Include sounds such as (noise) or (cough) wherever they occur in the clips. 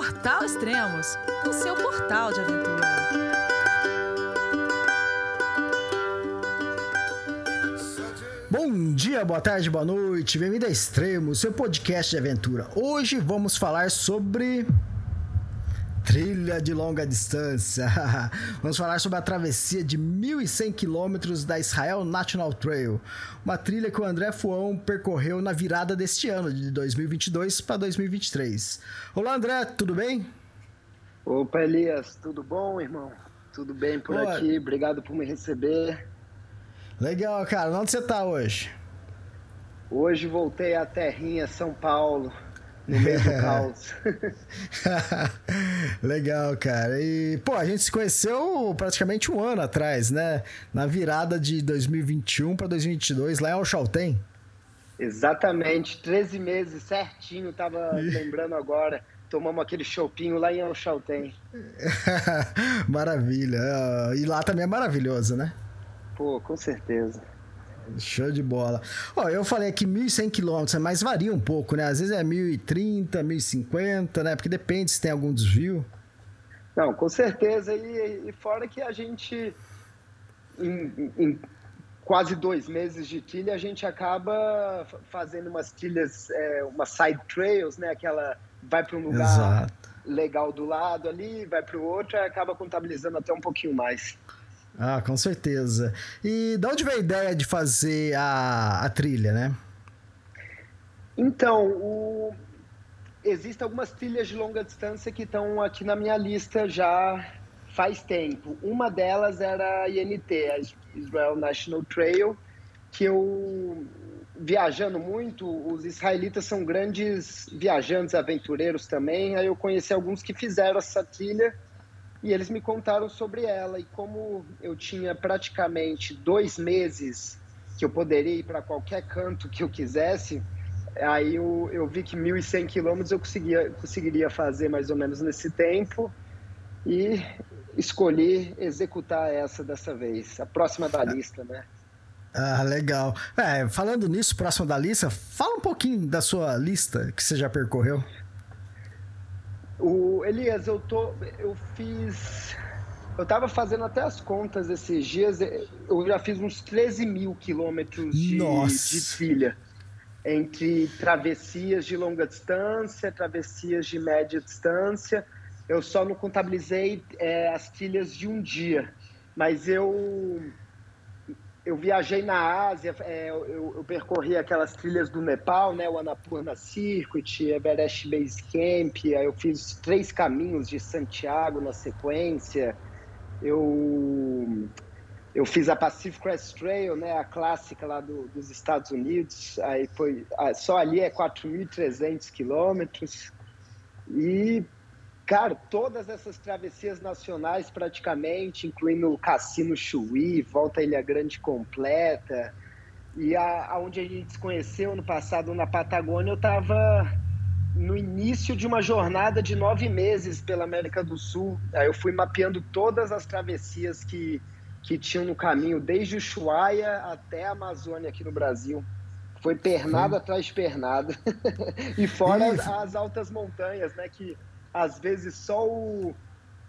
Portal Extremos, o seu portal de aventura. Bom dia, boa tarde, boa noite, bem-vindo a Extremos, seu podcast de aventura. Hoje vamos falar sobre trilha de longa distância. (laughs) Vamos falar sobre a travessia de 1.100 quilômetros da Israel National Trail, uma trilha que o André Fuão percorreu na virada deste ano, de 2022 para 2023. Olá, André, tudo bem? Opa, Elias, tudo bom, irmão? Tudo bem por Olá. aqui? Obrigado por me receber. Legal, cara. Onde você está hoje? Hoje voltei à terrinha São Paulo no meio do caos. (laughs) Legal, cara. E, pô, a gente se conheceu praticamente um ano atrás, né? Na virada de 2021 para 2022, lá em Alchalten. Exatamente, 13 meses certinho, tava lembrando agora. Tomamos aquele chopinho lá em Alchalten. (laughs) Maravilha. E lá também é maravilhoso, né? Pô, com certeza. Show de bola. Ó, eu falei aqui 1.100 quilômetros, mas varia um pouco, né? Às vezes é 1.030, 1.050, né? Porque depende se tem algum desvio. Não, com certeza. E, e fora que a gente, em, em, quase dois meses de trilha, a gente acaba fazendo umas trilhas, é, umas side trails, né? Aquela vai para um lugar Exato. legal do lado ali, vai para o outro, e acaba contabilizando até um pouquinho mais. Ah, com certeza. E de onde veio a ideia de fazer a, a trilha, né? Então, o... existem algumas trilhas de longa distância que estão aqui na minha lista já faz tempo. Uma delas era a INT, a Israel National Trail, que eu viajando muito, os israelitas são grandes viajantes, aventureiros também. Aí eu conheci alguns que fizeram essa trilha e eles me contaram sobre ela. E como eu tinha praticamente dois meses que eu poderia ir para qualquer canto que eu quisesse, aí eu, eu vi que 1.100 quilômetros eu conseguia, conseguiria fazer mais ou menos nesse tempo. E escolhi executar essa dessa vez, a próxima da lista, né? Ah, legal. É, falando nisso, próxima da lista, fala um pouquinho da sua lista que você já percorreu. O Elias, eu tô, eu fiz, eu tava fazendo até as contas esses dias. Eu já fiz uns 13 mil quilômetros de, de trilha entre travessias de longa distância, travessias de média distância. Eu só não contabilizei é, as trilhas de um dia, mas eu eu viajei na Ásia, é, eu, eu, percorri aquelas trilhas do Nepal, né, o Annapurna Circuit, Everest Base Camp, eu fiz três caminhos de Santiago na sequência, eu, eu fiz a Pacific Crest Trail, né, a clássica lá do, dos Estados Unidos, aí foi, só ali é 4.300 quilômetros, e Cara, todas essas travessias nacionais praticamente, incluindo o Cassino Chuí, Volta à Ilha Grande completa, e a, aonde a gente se conheceu no passado na Patagônia, eu estava no início de uma jornada de nove meses pela América do Sul. Aí eu fui mapeando todas as travessias que, que tinham no caminho, desde o Chuaia até a Amazônia aqui no Brasil. Foi pernada atrás de pernada. (laughs) e fora as, as altas montanhas, né? Que às vezes só o,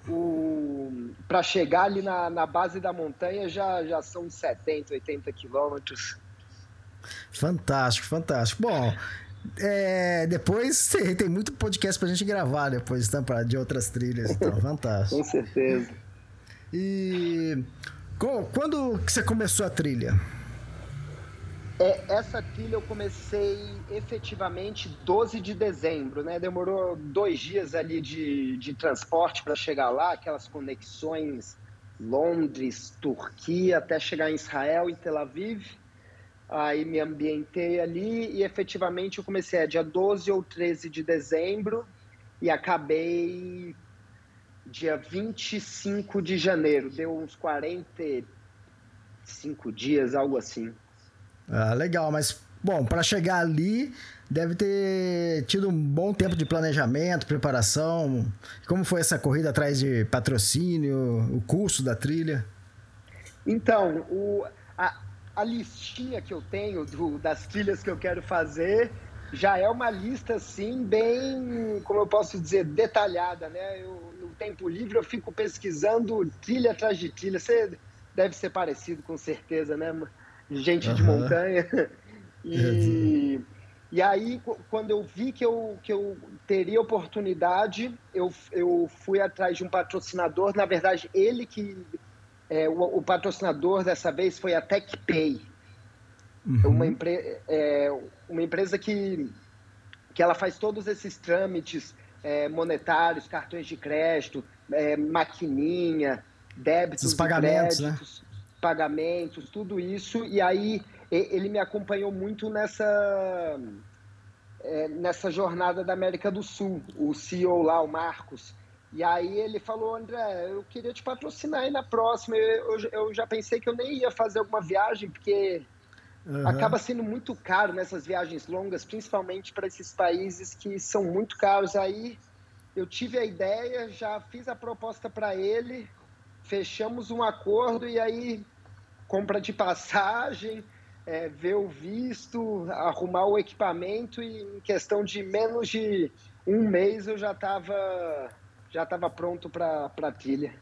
o para chegar ali na, na base da montanha já, já são 70, 80 quilômetros. Fantástico, fantástico. Bom, é, depois (laughs) tem muito podcast pra gente gravar depois, tá, pra, de outras trilhas. Então, (laughs) fantástico. Com certeza. E quando que você começou a trilha? É, essa trilha eu comecei efetivamente 12 de dezembro, né? Demorou dois dias ali de, de transporte para chegar lá, aquelas conexões Londres, Turquia, até chegar em Israel e Tel Aviv. Aí me ambientei ali e efetivamente eu comecei a dia 12 ou 13 de dezembro e acabei dia 25 de janeiro. Deu uns 45 dias, algo assim. Ah, legal, mas bom, para chegar ali deve ter tido um bom tempo de planejamento, preparação. Como foi essa corrida atrás de patrocínio, o curso da trilha? Então, o, a, a listinha que eu tenho do, das trilhas que eu quero fazer já é uma lista assim bem, como eu posso dizer, detalhada, né? Eu, no tempo livre eu fico pesquisando trilha atrás de trilha. Você deve ser parecido com certeza, né? Gente uhum. de montanha. (laughs) E, e aí, quando eu vi que eu, que eu teria oportunidade, eu, eu fui atrás de um patrocinador. Na verdade, ele que. É, o, o patrocinador dessa vez foi a TechPay. Uhum. Uma, empre é, uma empresa que, que ela faz todos esses trâmites é, monetários, cartões de crédito, é, maquininha, débitos, Os pagamentos, né? créditos, né? Pagamentos, tudo isso. E aí ele me acompanhou muito nessa é, nessa jornada da América do Sul, o CEO lá, o Marcos. E aí ele falou, André, eu queria te patrocinar aí na próxima. Eu, eu, eu já pensei que eu nem ia fazer alguma viagem, porque Uhum. Acaba sendo muito caro nessas viagens longas, principalmente para esses países que são muito caros. Aí eu tive a ideia, já fiz a proposta para ele, fechamos um acordo e aí compra de passagem, é, ver o visto, arrumar o equipamento e em questão de menos de um mês eu já estava já tava pronto para a trilha.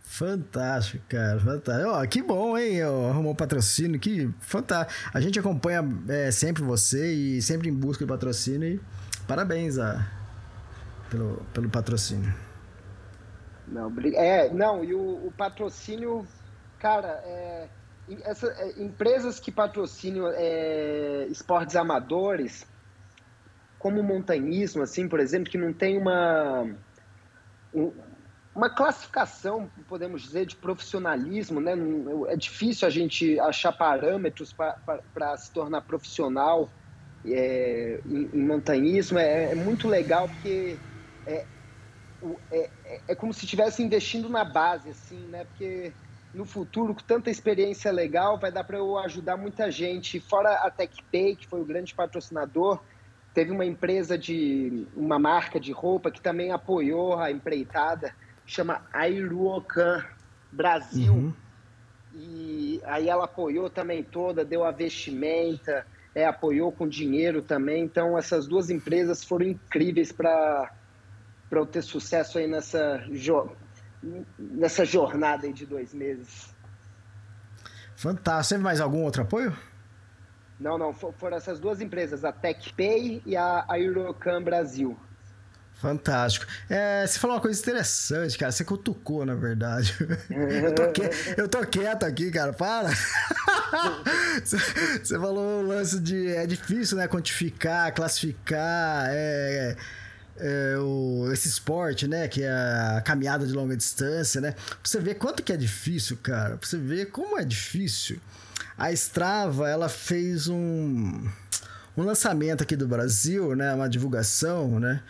Fantástico, cara, fantástico. Ó, que bom, hein? Arrumou patrocínio, que fantástico. A gente acompanha é, sempre você e sempre em busca de patrocínio e parabéns a, pelo, pelo patrocínio. Não, é, não, e o, o patrocínio, cara, é, essa, é, empresas que patrocinam é, esportes amadores, como montanhismo, assim, por exemplo, que não tem uma, um, uma classificação, podemos dizer, de profissionalismo, né? É difícil a gente achar parâmetros para se tornar profissional é, em, em, montanhismo. É, é, muito legal porque é, é, é como se estivesse investindo na base, assim, né? Porque no futuro, com tanta experiência legal, vai dar para eu ajudar muita gente. Fora a TechPay, que foi o grande patrocinador, teve uma empresa de uma marca de roupa que também apoiou a empreitada chama Airuocan Brasil. Uhum. E aí ela apoiou também toda, deu a vestimenta, é, apoiou com dinheiro também. Então essas duas empresas foram incríveis para para eu ter sucesso aí nessa, nessa jornada aí de dois meses. Fantástico. Teve mais algum outro apoio? Não, não. Foram essas duas empresas, a TechPay e a Eurocan Brasil. Fantástico. É, você falou uma coisa interessante, cara. Você cutucou, na verdade. eu, tô quieto, eu tô quieto aqui, cara. Para. (laughs) você falou o lance de. É difícil, né? Quantificar, classificar. É, é, o, esse esporte, né? Que é a caminhada de longa distância, né? Pra você ver quanto que é difícil, cara. Pra você ver como é difícil. A Strava, ela fez um, um lançamento aqui do Brasil, né? Uma divulgação, né?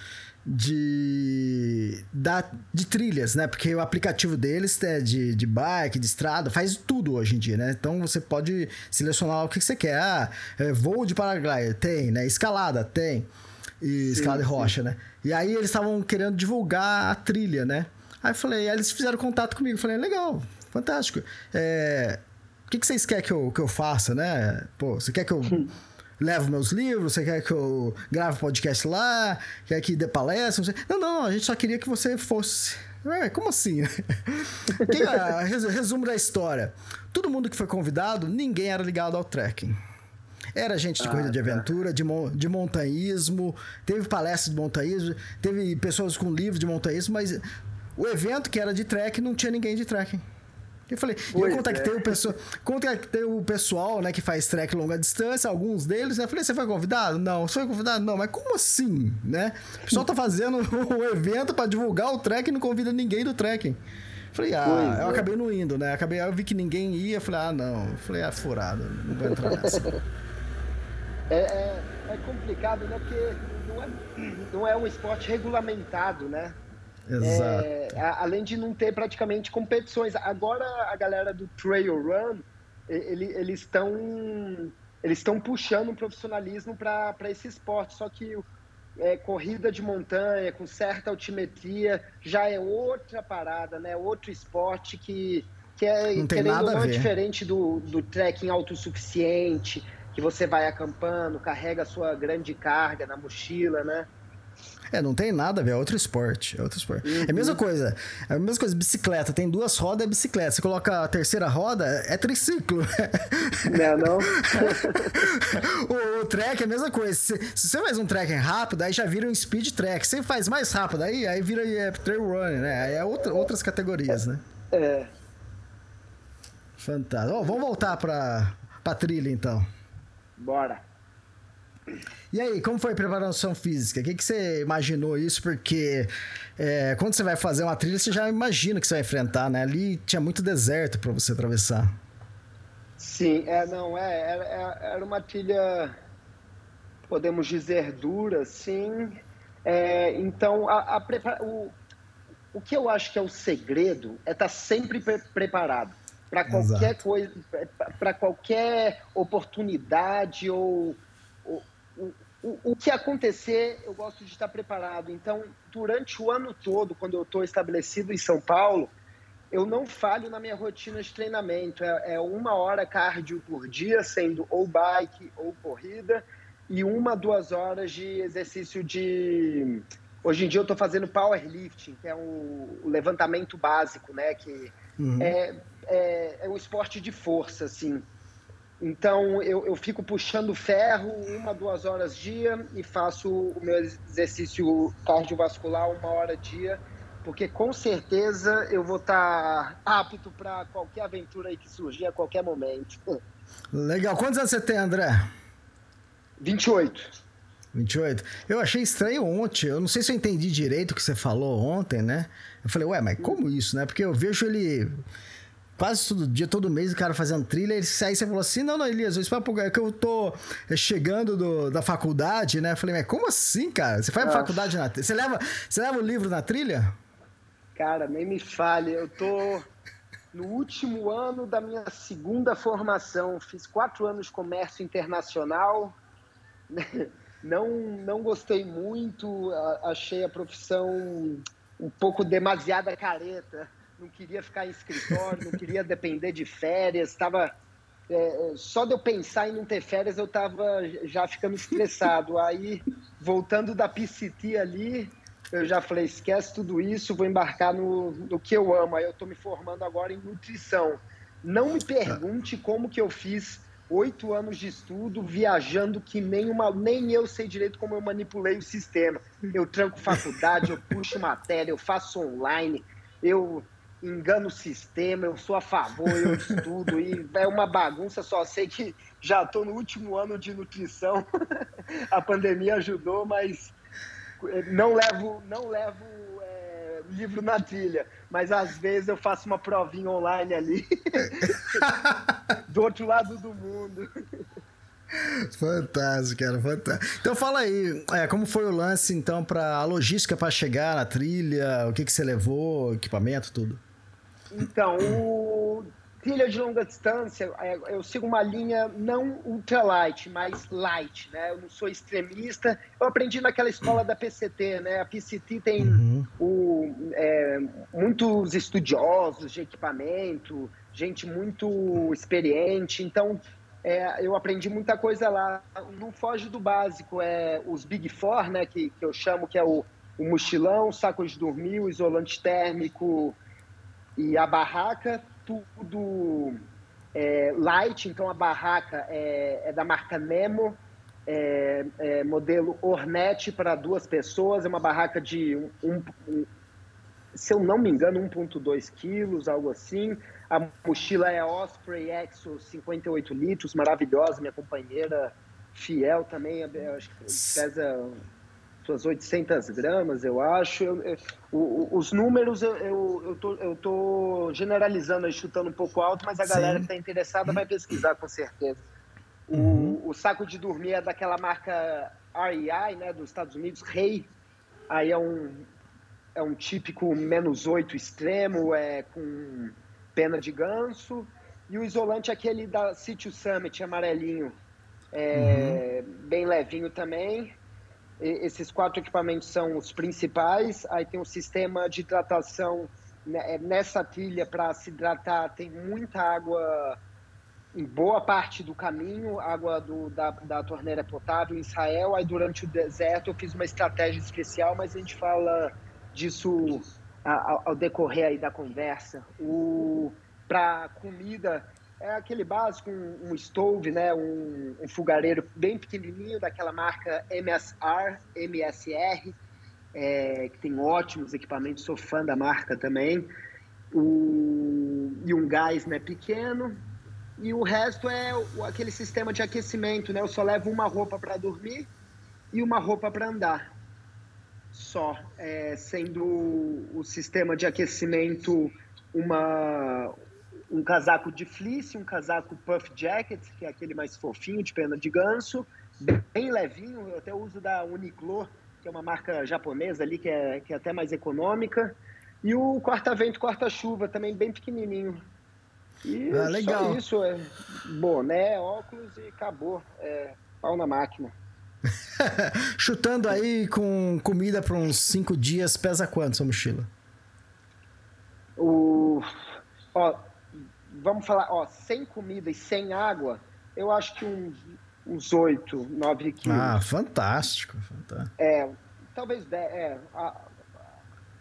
de, da, de trilhas, né? Porque o aplicativo deles é de, de bike, de estrada, faz tudo hoje em dia, né? Então você pode selecionar o que você quer. Ah, é, voo de paraglider, tem, né? Escalada, tem. E sim, escalada de rocha, né? E aí eles estavam querendo divulgar a trilha, né? Aí eu falei, aí eles fizeram contato comigo. falei, legal, fantástico. É, o que, que vocês querem que eu, que eu faça, né? Pô, você quer que eu levo meus livros, você quer que eu grave podcast lá, quer que dê palestra? Não, não, a gente só queria que você fosse. É, como assim? (laughs) é, resumo da história. Todo mundo que foi convidado, ninguém era ligado ao trekking. Era gente de ah, corrida de tá. aventura, de, de montanhismo, teve palestras de montanhismo, teve pessoas com livros de montanhismo, mas o evento que era de trekking não tinha ninguém de trekking. Eu falei, eu contactei, é. o pessoal, contactei o pessoal, né, que faz trek longa distância, alguns deles, né? Eu falei, você foi convidado? Não. Você foi convidado? Não, mas como assim, né? O pessoal tá fazendo (laughs) um evento para divulgar o trek e não convida ninguém do trekking. Falei, ah, pois eu é. acabei não indo, né? Acabei, eu vi que ninguém ia, falei, ah, não. Falei, ah, furado, não vou entrar nessa. É, é, é complicado, né? Porque não é, não é um esporte regulamentado, né? Exato. É, além de não ter praticamente competições. Agora a galera do Trail Run, ele, eles estão eles estão puxando o profissionalismo para esse esporte, só que é, corrida de montanha com certa altimetria já é outra parada, né? Outro esporte que, que é não tem nada não, diferente do, do trekking autossuficiente, que você vai acampando, carrega a sua grande carga na mochila, né? É, não tem nada ver, é outro esporte. É outro esporte. Uhum. É a mesma uhum. coisa. É a mesma coisa, bicicleta. Tem duas rodas, é bicicleta. Você coloca a terceira roda, é triciclo. Não, não. (laughs) o, o track é a mesma coisa. Se, se, você faz um track rápido, aí já vira um speed track. Se você faz mais rápido, aí, aí vira é, trail running, né? Aí é outra, outras categorias, né? É. Fantástico. Oh, vamos voltar pra, pra trilha, então. Bora. E aí, como foi a preparação física? O que, que você imaginou isso? Porque é, quando você vai fazer uma trilha, você já imagina que você vai enfrentar, né? Ali tinha muito deserto para você atravessar. Sim, é, não, é, era, é, era uma trilha, podemos dizer, dura, sim. É, então, a, a prepara... o, o que eu acho que é o segredo é estar tá sempre pre preparado para qualquer Exato. coisa, para qualquer oportunidade ou o, o, que acontecer, eu gosto de estar preparado. Então, durante o ano todo, quando eu estou estabelecido em São Paulo, eu não falho na minha rotina de treinamento. É, é, uma hora cardio por dia, sendo ou bike ou corrida, e uma, duas horas de exercício de. Hoje em dia eu estou fazendo powerlifting, que é o, o, levantamento básico, né? Que uhum. é, é, é um esporte de força, assim. Então eu, eu fico puxando ferro uma, duas horas dia e faço o meu exercício cardiovascular uma hora dia, porque com certeza eu vou estar apto para qualquer aventura aí que surgir a qualquer momento. Legal. Quantos anos você tem, André? 28. 28. Eu achei estranho ontem. Eu não sei se eu entendi direito o que você falou ontem, né? Eu falei, ué, mas como isso, né? Porque eu vejo ele quase todo dia, todo mês, o cara fazendo trilha. Aí você falou assim: não, não, Elias, isso é que eu tô é, chegando do, da faculdade, né? Eu falei, mas como assim, cara? Você faz ah. faculdade na trilha? Você leva, você leva o livro na trilha? Cara, nem me fale. Eu tô no último ano da minha segunda formação. Fiz quatro anos de comércio internacional. (laughs) Não, não gostei muito. Achei a profissão um pouco demasiada careta não queria ficar em escritório, não queria depender de férias, estava é, só de eu pensar em não ter férias eu estava já ficando estressado. (laughs) Aí, voltando da PCT ali, eu já falei, esquece tudo isso, vou embarcar no, no que eu amo. Aí eu estou me formando agora em nutrição. Não me pergunte como que eu fiz oito anos de estudo, viajando que nem, uma, nem eu sei direito como eu manipulei o sistema. Eu tranco faculdade, eu puxo matéria, eu faço online, eu engano o sistema, eu sou a favor, eu estudo e é uma bagunça, só sei que já estou no último ano de nutrição. (laughs) a pandemia ajudou, mas eh, não levo, não levo é, livro na trilha, mas às vezes eu faço uma provinha online ali (laughs) do outro lado do mundo. Fantástico, cara, fantástico. Então fala aí, é, como foi o lance então para a logística para chegar na trilha, o que que você levou, equipamento, tudo? Então, o trilha de longa distância, é, eu sigo uma linha não ultralight, mas light, né? Eu não sou extremista. Eu aprendi naquela escola da PCT, né? A PCT tem uhum. o, é, muitos estudiosos de equipamento, gente muito experiente. Então, é, eu aprendi muita coisa lá. Não foge do básico, é os Big Four, né? Que, que eu chamo que é o, o mochilão, saco de dormir, o isolante térmico, e a barraca, tudo é, light, então a barraca é, é da marca Nemo, é, é modelo Ornette para duas pessoas, é uma barraca de, um, um, um, se eu não me engano, 1,2 quilos, algo assim. A mochila é Osprey Exo 58 litros, maravilhosa, minha companheira fiel também, acho que pesa suas 800 gramas, eu acho. Eu, eu, os números eu, eu, eu, tô, eu tô generalizando, chutando um pouco alto, mas a Sim. galera que está interessada vai pesquisar com certeza. Uhum. O, o, saco de dormir é daquela marca REI, né, dos Estados Unidos, Rei. Aí é um, é um típico menos 8 extremo, é com pena de ganso. E o isolante é aquele da City Summit, amarelinho, é, uhum. bem levinho também esses quatro equipamentos são os principais. Aí tem um sistema de hidratação né, é, nessa trilha para se hidratar. Tem muita água em boa parte do caminho, água do, da, da torneira potável em Israel. Aí durante o deserto eu fiz uma estratégia especial, mas a gente fala disso ao, ao decorrer aí da conversa. O para comida é aquele básico, um, um stove, né, um, um, fogareiro bem pequenininho daquela marca MSR, MSR, é, que tem ótimos equipamentos, sou fã da marca também. O, e um gás né, pequeno. E o resto é aquele sistema de aquecimento, né? Eu só levo uma roupa para dormir e uma roupa para andar. Só, é, sendo o sistema de aquecimento uma, um casaco de fleece, um casaco puff jacket, que é aquele mais fofinho, de pena de ganso, bem levinho, eu até uso da Uniqlo, que é uma marca japonesa ali, que é, que é até mais econômica, e o corta-vento, corta-chuva, também bem pequenininho. E ah, legal. só isso, é boné, óculos e acabou, é, pau na máquina. (laughs) Chutando aí com comida para uns cinco dias, pesa quanto sua mochila? O... Ó, vamos falar, ó, sem comida e sem água, eu acho que uns, uns 8, 9 quilos. Ah, fantástico, fantástico. É, talvez, é, a,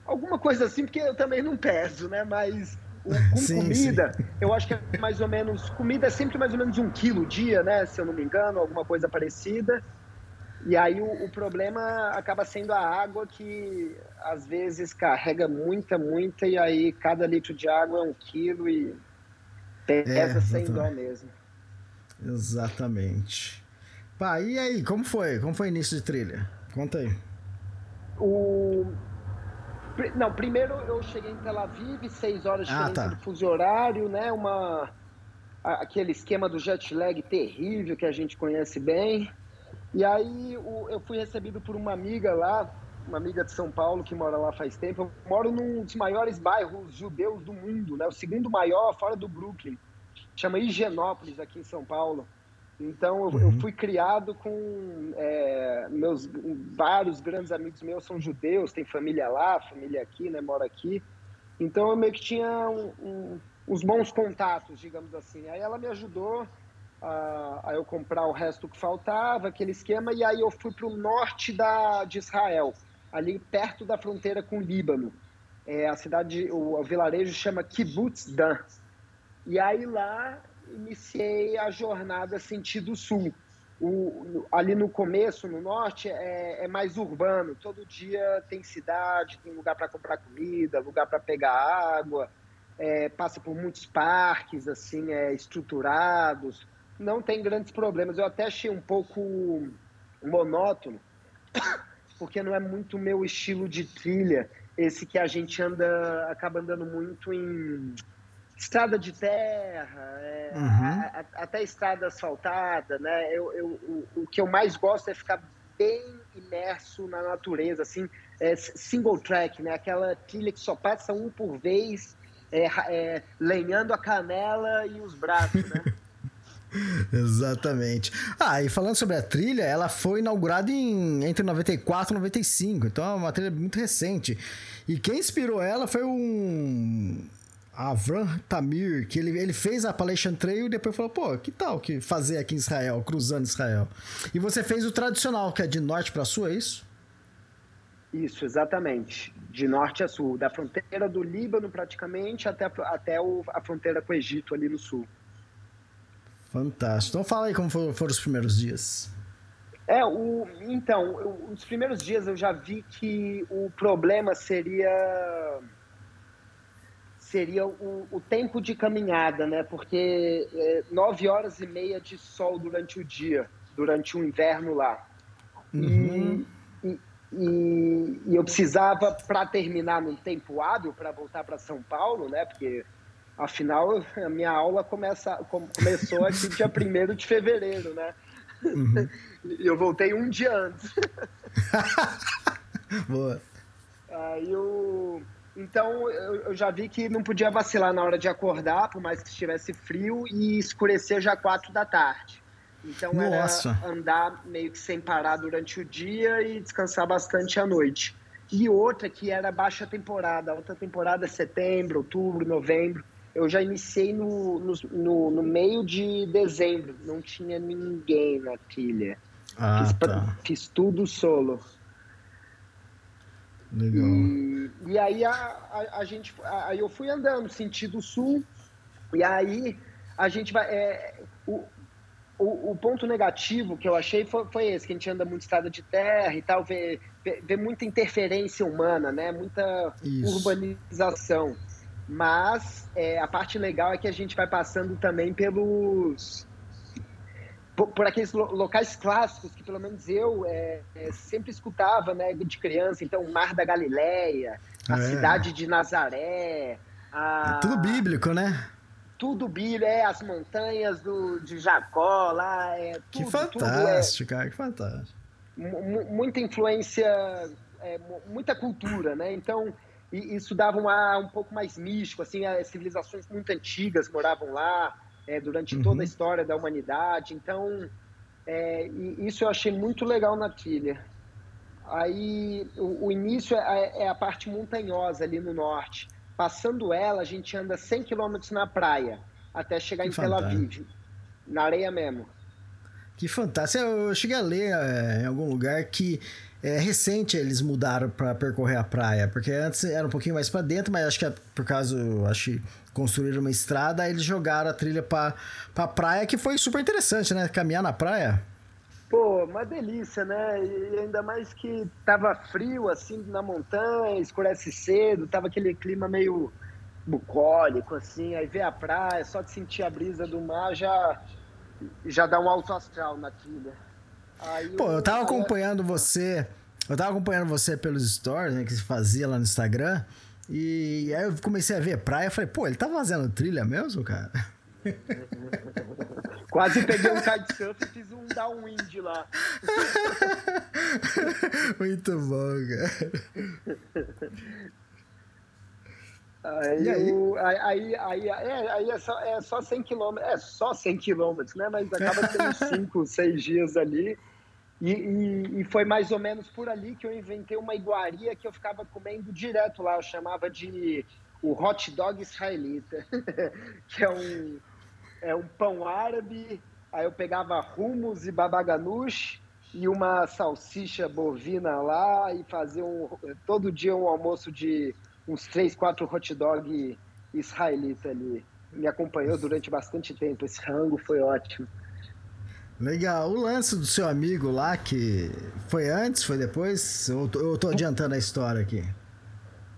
alguma coisa assim, porque eu também não peso, né? Mas com (laughs) sim, comida, sim. eu acho que é mais ou menos, comida é sempre mais ou menos um quilo dia, né? Se eu não me engano, alguma coisa parecida. E aí o, o, problema acaba sendo a água que às vezes carrega muita, muita, e aí cada litro de água é um quilo e Pesa é, sem dó mesmo. Exatamente. Pá, e aí, como foi? Como foi o início de trilha? Conta aí. O... Não, primeiro eu cheguei em Tel Aviv, seis horas de ah, tá. do fuso horário, né? Uma... Aquele esquema do jet lag terrível que a gente conhece bem. E aí eu fui recebido por uma amiga lá, uma amiga de São Paulo que mora lá faz tempo. Eu moro num dos maiores bairros judeus do mundo, né? O segundo maior fora do Brooklyn. Chama Higienópolis, aqui em São Paulo. Então, eu, eu uhum. fui criado com é, meus vários grandes amigos meus são judeus, tem família lá, família aqui, né? Mora aqui. Então, eu meio que tinha um, um, uns bons contatos, digamos assim. Aí ela me ajudou a, a, eu comprar o resto que faltava, aquele esquema, e aí eu fui para o norte da, de Israel ali perto da fronteira com o Líbano. É, a cidade, o, o vilarejo chama Kibbutz Dan. E aí lá iniciei a jornada sentido sul. O, ali no começo, no norte, é, é, mais urbano. Todo dia tem cidade, tem lugar para comprar comida, lugar para pegar água. É, passa por muitos parques assim é, estruturados. Não tem grandes problemas. Eu até achei um pouco monótono porque não é muito meu estilo de trilha, esse que a gente anda, acaba andando muito em estrada de terra, é, uhum. a, a, até estrada asfaltada, né? Eu, eu, o, o, que eu mais gosto é ficar bem imerso na natureza, assim, é, single track, né? Aquela trilha que só passa um por vez, é, é lenhando a canela e os braços, né? (laughs) (laughs) Exatamente. Ah, e falando sobre a trilha, ela foi inaugurada em, entre 94 e 95, então é uma trilha muito recente. E quem inspirou ela foi um Avram Tamir, que ele, ele fez a Appalachian Trail e depois falou, pô, que tal que fazer aqui em Israel, cruzando Israel? E você fez o tradicional, que é de norte para sul, é isso? Isso, exatamente. De norte a sul, da fronteira do Líbano praticamente até, até o, a fronteira com o Egito ali no sul. Fantástico. Então fala aí como foram, foram os primeiros dias. É, o, então, eu, os primeiros dias eu já vi que o problema seria seria o, o tempo de caminhada, né? Porque é, nove horas e meia de sol durante o dia, durante o inverno lá. Uhum. E, e, e, e, eu precisava, para terminar num tempo hábil, para voltar para São Paulo, né? Porque Afinal, a minha aula começa, começou aqui dia 1 de fevereiro, né? Uhum. E eu voltei um dia antes. (laughs) Boa. Aí eu... Então, eu já vi que não podia vacilar na hora de acordar, por mais que estivesse frio, e escurecer já quatro da tarde. Então, Nossa. era andar meio que sem parar durante o dia e descansar bastante à noite. E outra que era baixa temporada. A outra temporada é setembro, outubro, novembro. Eu já iniciei no, no, no, meio de dezembro, não tinha ninguém na trilha. Ah, fiz, tá. fiz tudo solo. Legal. E, e aí a, a, a gente, aí eu fui andando sentido sul, e aí a gente vai. É, o, o, o, ponto negativo que eu achei foi, foi, esse, que a gente anda muito estrada de terra e tal, vê, vê, vê muita interferência humana, né? Muita Isso. urbanização. Mas é, a parte legal é que a gente vai passando também pelos. Por, por aqueles lo, locais clássicos que pelo menos eu é, é, sempre escutava, né, de criança. Então, o Mar da Galileia, a É. cidade de Nazaré. A, É tudo bíblico, né? tudo bíblico, é as montanhas do, de Jacó lá, é tudo, Que tudo fantástico, cara, que fantástico. é mu- muita influência, é, mu- muita cultura, né? Então i- isso dava um ar um pouco mais místico, assim, as civilizações muito antigas moravam lá é, durante Uhum. toda a história da humanidade. Então é, e isso eu achei muito legal na trilha. Aí o, o início é, é a parte montanhosa ali no norte. Passando ela, a gente anda 100 quilômetros na praia até chegar Que em Tel. Aviv, na areia mesmo. Que fantástico. Eu cheguei a ler é, em algum lugar que é recente eles mudaram para percorrer a praia, porque antes era um pouquinho mais para dentro, mas acho que é por causa, acho que construíram uma estrada, aí eles jogaram a trilha para para praia, que foi super interessante, né? Caminhar na praia. Pô, uma delícia, né? E ainda mais que tava frio, assim, na montanha, escurece cedo, tava aquele clima meio bucólico, assim, aí ver a praia, só de sentir a brisa do mar já, já dá um alto astral na trilha. Aí Pô, eu tava acompanhando você, eu tava acompanhando você pelos stories, né, que você fazia lá no Instagram, e aí eu comecei a ver praia, falei, pô, ele tá fazendo trilha mesmo, cara? (laughs) Quase peguei um kitesurf e fiz um downwind lá. (laughs) Muito bom, cara. (laughs) Aí, aí? o- aí, aí, aí, é, aí é, só, é só 100 quilômetros, é só 100 quilômetros, né? Mas acaba sendo 5, 6 dias ali. E, e, e foi mais ou menos por ali que eu inventei uma iguaria que eu ficava comendo direto lá. Eu chamava de o hot dog israelita, (laughs) que é um, é um pão árabe. Aí eu pegava hummus e babaganush e uma salsicha bovina lá e fazia um, todo dia um almoço de uns três, quatro hot dog israelita ali. Me acompanhou durante bastante tempo. Esse rango foi ótimo. Legal. O lance do seu amigo lá, que foi antes, foi depois? Eu tô, eu tô adiantando a história aqui.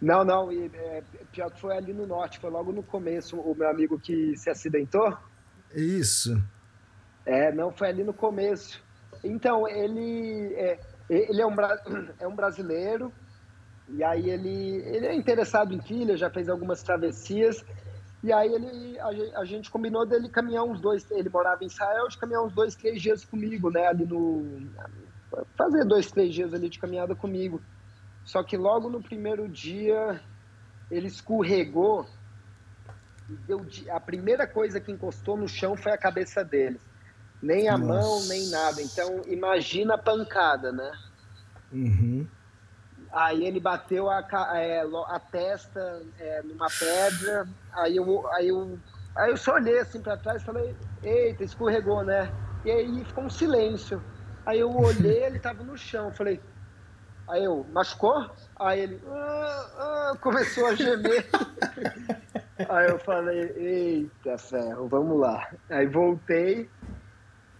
Não, não, e, é, pior que foi ali no norte, foi logo no começo, o meu amigo que se acidentou. Isso. É, não, foi ali no começo. Então, ele é, ele é um, (clears throat) é um brasileiro, e aí ele, ele é interessado em trilha, já fez algumas travessias, e aí ele, a, a gente combinou dele caminhar uns dois, ele morava em Israel, de caminhar uns dois, três dias comigo, né, ali no... fazer dois, três dias ali de caminhada comigo. Só que logo no primeiro dia, ele escorregou, e deu, de- a primeira coisa que encostou no chão foi a cabeça dele. Nem a Nossa. mão, nem nada. Então, imagina a pancada, né? Uhum. Aí ele bateu a, é, a testa é, numa pedra. Aí eu, aí, eu, aí eu só olhei assim pra trás e falei: Eita, escorregou, né? E aí ficou um silêncio. Aí eu olhei, ele tava no chão. Falei: Aí eu, machucou? Aí ele "Ah, ah", começou a gemer. (laughs) aí eu falei: Eita ferro, vamos lá. Aí voltei.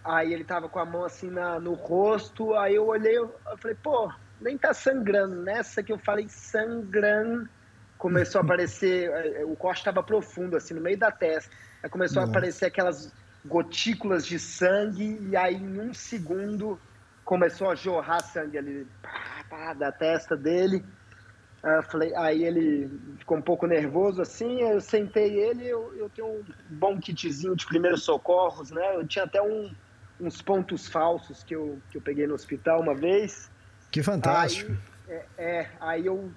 Aí ele tava com a mão assim na, no rosto, aí eu olhei, eu falei, pô, nem tá sangrando. Nessa que eu falei sangrando, começou a aparecer, eh, o corte tava profundo, assim, no meio da testa. Aí começou Nossa. a aparecer aquelas gotículas de sangue, e aí em um segundo começou a jorrar sangue ali, pá, pá, da testa dele. Aí, falei, aí ele ficou um pouco nervoso assim, eu sentei ele, eu, eu tenho um bom kitzinho de primeiros socorros, né? Eu tinha até um- uns pontos falsos que eu, que eu peguei no hospital uma vez. Que fantástico. Aí, é, é, aí eu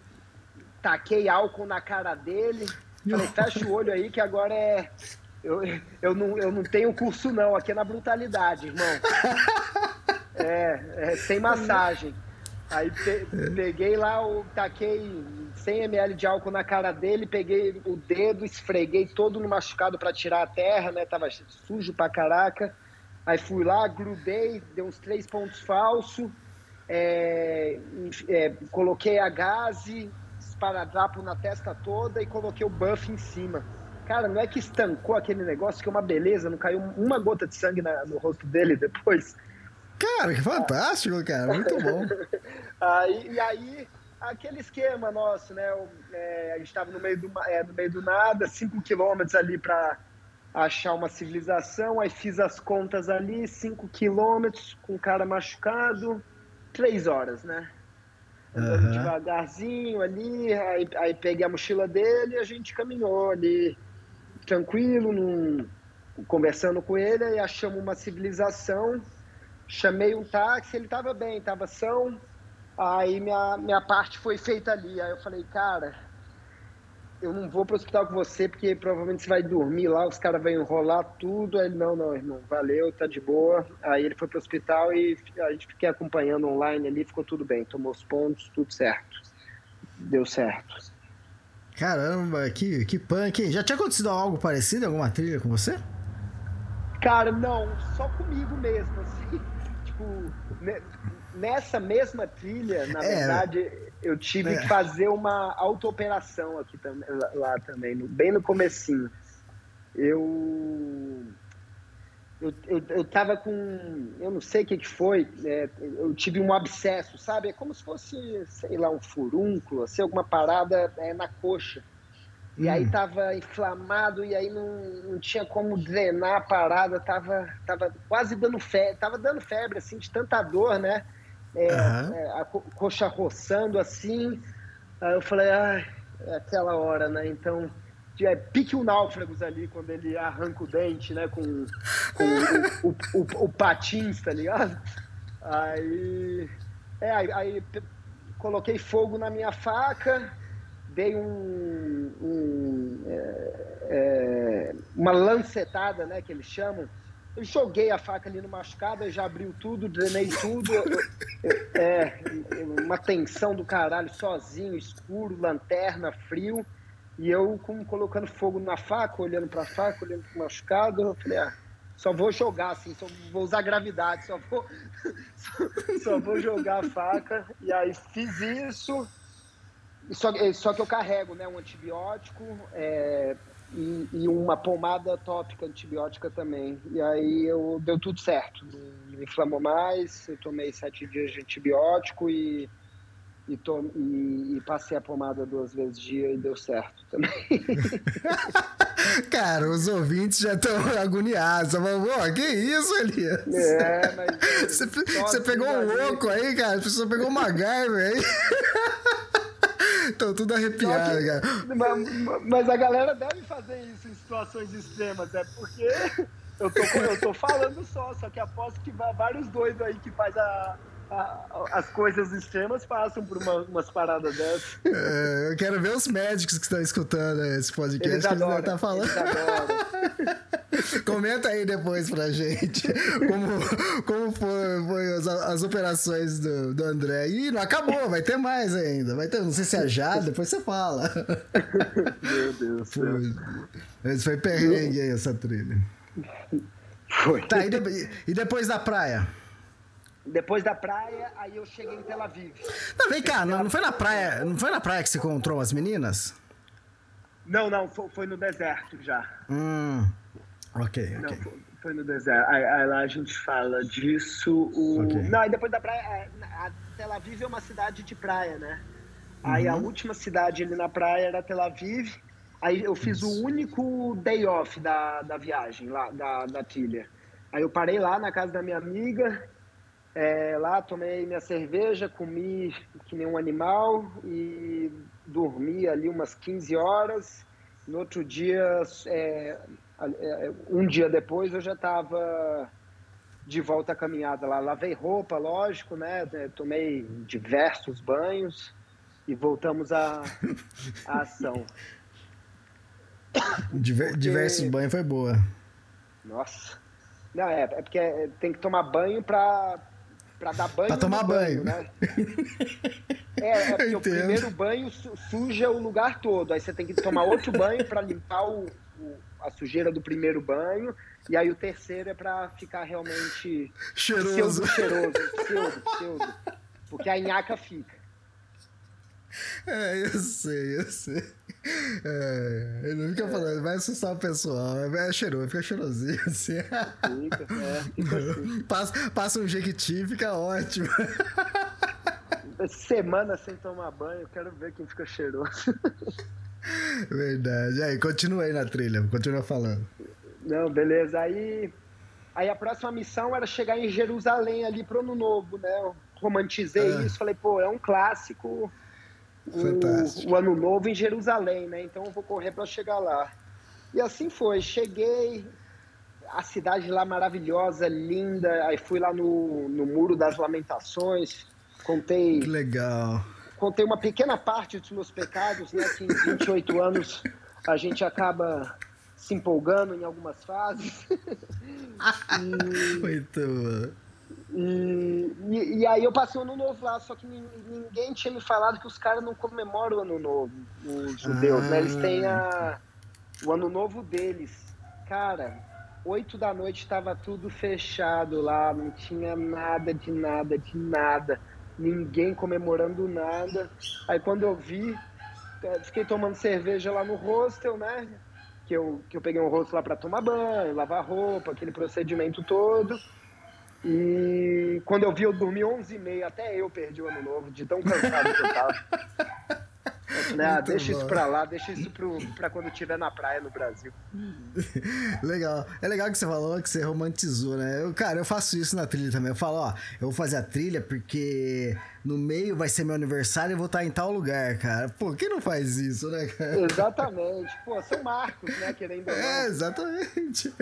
taquei álcool na cara dele, falei, (laughs) fecha o olho aí que agora é... Eu, eu, não, eu não tenho curso não, aqui é na brutalidade, irmão. (laughs) É, é sem massagem. Aí pe peguei lá, o, taquei 100 ml de álcool na cara dele, peguei o dedo, esfreguei todo no machucado para tirar a terra, né? Tava sujo pra caraca. Aí fui lá, grudei, dei uns três pontos falso, é, é, coloquei a gaze, esparadrapo na testa toda e coloquei o buff em cima. Cara, não é que estancou aquele negócio que é uma beleza, não caiu uma gota de sangue na, no rosto dele depois. Cara, que fantástico, cara. Muito bom. (laughs) aí, e aí, aquele esquema nosso, né? É, a gente estava no, meio do, é, no meio do nada, 5 quilômetros ali para achar uma civilização. Aí fiz as contas ali, 5 quilômetros, com o cara machucado, 3 horas, né? Uhum. devagarzinho ali, aí, aí peguei a mochila dele e a gente caminhou ali, tranquilo, num, conversando com ele, e achamos uma civilização chamei um táxi, ele estava bem, estava são. Aí minha, minha parte foi feita ali. Aí eu falei, cara, eu não vou para o hospital com você porque provavelmente você vai dormir lá, os caras vão enrolar tudo. Aí ele, não, não, irmão, valeu, tá de boa. Aí ele foi para o hospital e a gente fiquei acompanhando online ali, ficou tudo bem, tomou os pontos, tudo certo. Deu certo. Caramba, que, que punk? Já tinha acontecido algo parecido, alguma trilha com você? Cara, não, só comigo mesmo, assim (laughs) tipo, nessa mesma trilha, na é, verdade, eu tive é. que fazer uma auto-operação aqui também, lá também, bem no comecinho. Eu, eu, eu, eu tava com, eu não sei o que que foi, é, eu tive um abscesso, sabe? É como se fosse, sei lá, um furúnculo, assim, alguma parada é, na coxa. E hum. aí tava inflamado e aí não, não tinha como drenar a parada, tava, tava quase dando febre, tava dando febre, assim, de tanta dor, né? É, uhum. é, a co coxa roçando assim. Aí eu falei, ah, é aquela hora, né? Então, é, pique o náufragos ali quando ele arranca o dente, né? Com, com o, o, o, o, patins, tá ligado? Aí, é, aí, aí coloquei fogo na minha faca dei um, um é, é, uma lancetada, né, que eles chamam. Eu joguei a faca ali no machucado, já abriu tudo, drenei tudo. É, uma tensão do caralho, sozinho, escuro, lanterna, frio. E eu com, colocando fogo na faca, olhando pra faca, olhando pro machucado. Eu falei, ah, só vou jogar, assim, só vou usar gravidade, só vou, só, (laughs) só vou jogar a faca. E aí fiz isso só, só que eu carrego né, um antibiótico é, e, e, uma pomada tópica antibiótica também. E aí eu, deu tudo certo. Não me inflamou mais, eu tomei sete dias de antibiótico e, e, to, e, e passei a pomada duas vezes dia e deu certo também. (laughs) Cara, os ouvintes já estão agoniados. Mas, que isso, Elias? É, mas. (laughs) Você, você pegou um louco aí, cara? Você pegou uma MacGyver aí. (laughs) Estão tudo arrepiado, que, cara. Mas, mas, a galera deve fazer isso em situações extremas, é porque eu tô, eu tô falando só, só que aposto que vários doidos aí que faz a, as coisas extremas passam por uma, umas paradas dessas. É, eu quero ver os médicos que estão escutando esse podcast eles que adoram, eles devem estar falando. Comenta aí depois pra gente como, como foi, foi as, as, operações do, do André. E não acabou, vai ter mais ainda. Vai ter, não sei se é já, depois você fala. Meu Deus. Foi, mas foi perrengue aí essa trilha. Foi. Tá, e, de, e depois da praia? Depois da praia, aí eu cheguei em Tel Aviv. Não, vem cá, não, não, foi na praia, não foi na praia que você encontrou as meninas? Não, não, foi, foi no deserto já. Hum, ok, ok. Não, foi, foi no deserto. Aí, aí, lá a gente fala disso. O... Okay. Não, aí depois da praia, a Tel Aviv é uma cidade de praia, né? Uhum. Aí a uhum. última cidade ali na praia era Tel Aviv. Aí eu fiz Isso. o único day off da, da viagem, lá, da, da trilha. Aí eu parei lá na casa da minha amiga, é, lá tomei minha cerveja, comi que nem um animal e dormi ali umas 15 horas. No outro dia, é, é, um dia depois, eu já estava de volta à caminhada lá. Lavei roupa, lógico, né? É, tomei diversos banhos e voltamos à, à ação. Diver, porque... Diversos banhos foi boa. Nossa. Não, é, é porque tem que tomar banho para para dar banho. Tomar banho. banho. né? (laughs) É, é porque o primeiro banho suja o lugar todo. Aí você tem que tomar outro banho para limpar o, o, a sujeira do primeiro banho. E aí o terceiro é para ficar realmente cheiroso. cheiroso, pseudo, pseudo. Porque a nhaca fica. É, eu sei, eu sei. É, ele não fica falando, vai assustar o pessoal. É, é cheiroso, fica cheirosinho (laughs) assim. Fica, é, fica assim. Passa, passa um jequiti, fica ótimo. Semana sem tomar banho, quero ver quem fica cheiroso. Verdade. Aí, continua aí na trilha, continua falando. Não, beleza. Aí, aí a próxima missão era chegar em Jerusalém ali pro Ano Novo, né? Eu romantizei ah. isso, falei, pô, é um clássico o, o, Ano Novo em Jerusalém, né? Então eu vou correr para chegar lá. E assim foi. Cheguei, a cidade lá maravilhosa, linda. Aí fui lá no, no Muro das Lamentações, contei. Que legal. Contei uma pequena parte dos meus pecados, né? Que em 28 anos a gente acaba se empolgando em algumas fases. e... (laughs) Muito bom. E, e, e, aí eu passei o ano novo lá, só que ninguém tinha me falado que os caras não comemoram o ano novo, os judeus, ah. né? Eles têm a, o ano novo deles. Cara, oito da noite estava tudo fechado lá, não tinha nada de nada de nada, ninguém comemorando nada. Aí quando eu vi, eh, fiquei tomando cerveja lá no hostel, né? Que eu, que eu peguei um hostel lá para tomar banho, lavar roupa, aquele procedimento todo. E quando eu vi, eu dormi 11 e meia, até eu perdi o ano novo, de tão cansado que eu tava. (laughs) né? Ah, deixa bom. isso pra lá, deixa isso pro, pra quando estiver na praia no Brasil. (laughs) legal. É legal que você falou que você romantizou, né? Eu, cara, eu faço isso na trilha também. Eu falo, ó, eu vou fazer a trilha porque no meio vai ser meu aniversário e eu vou estar em tal lugar, cara. Pô, quem não faz isso, né, cara? Exatamente. Pô, são marcos, né, querendo ou não. É, exatamente.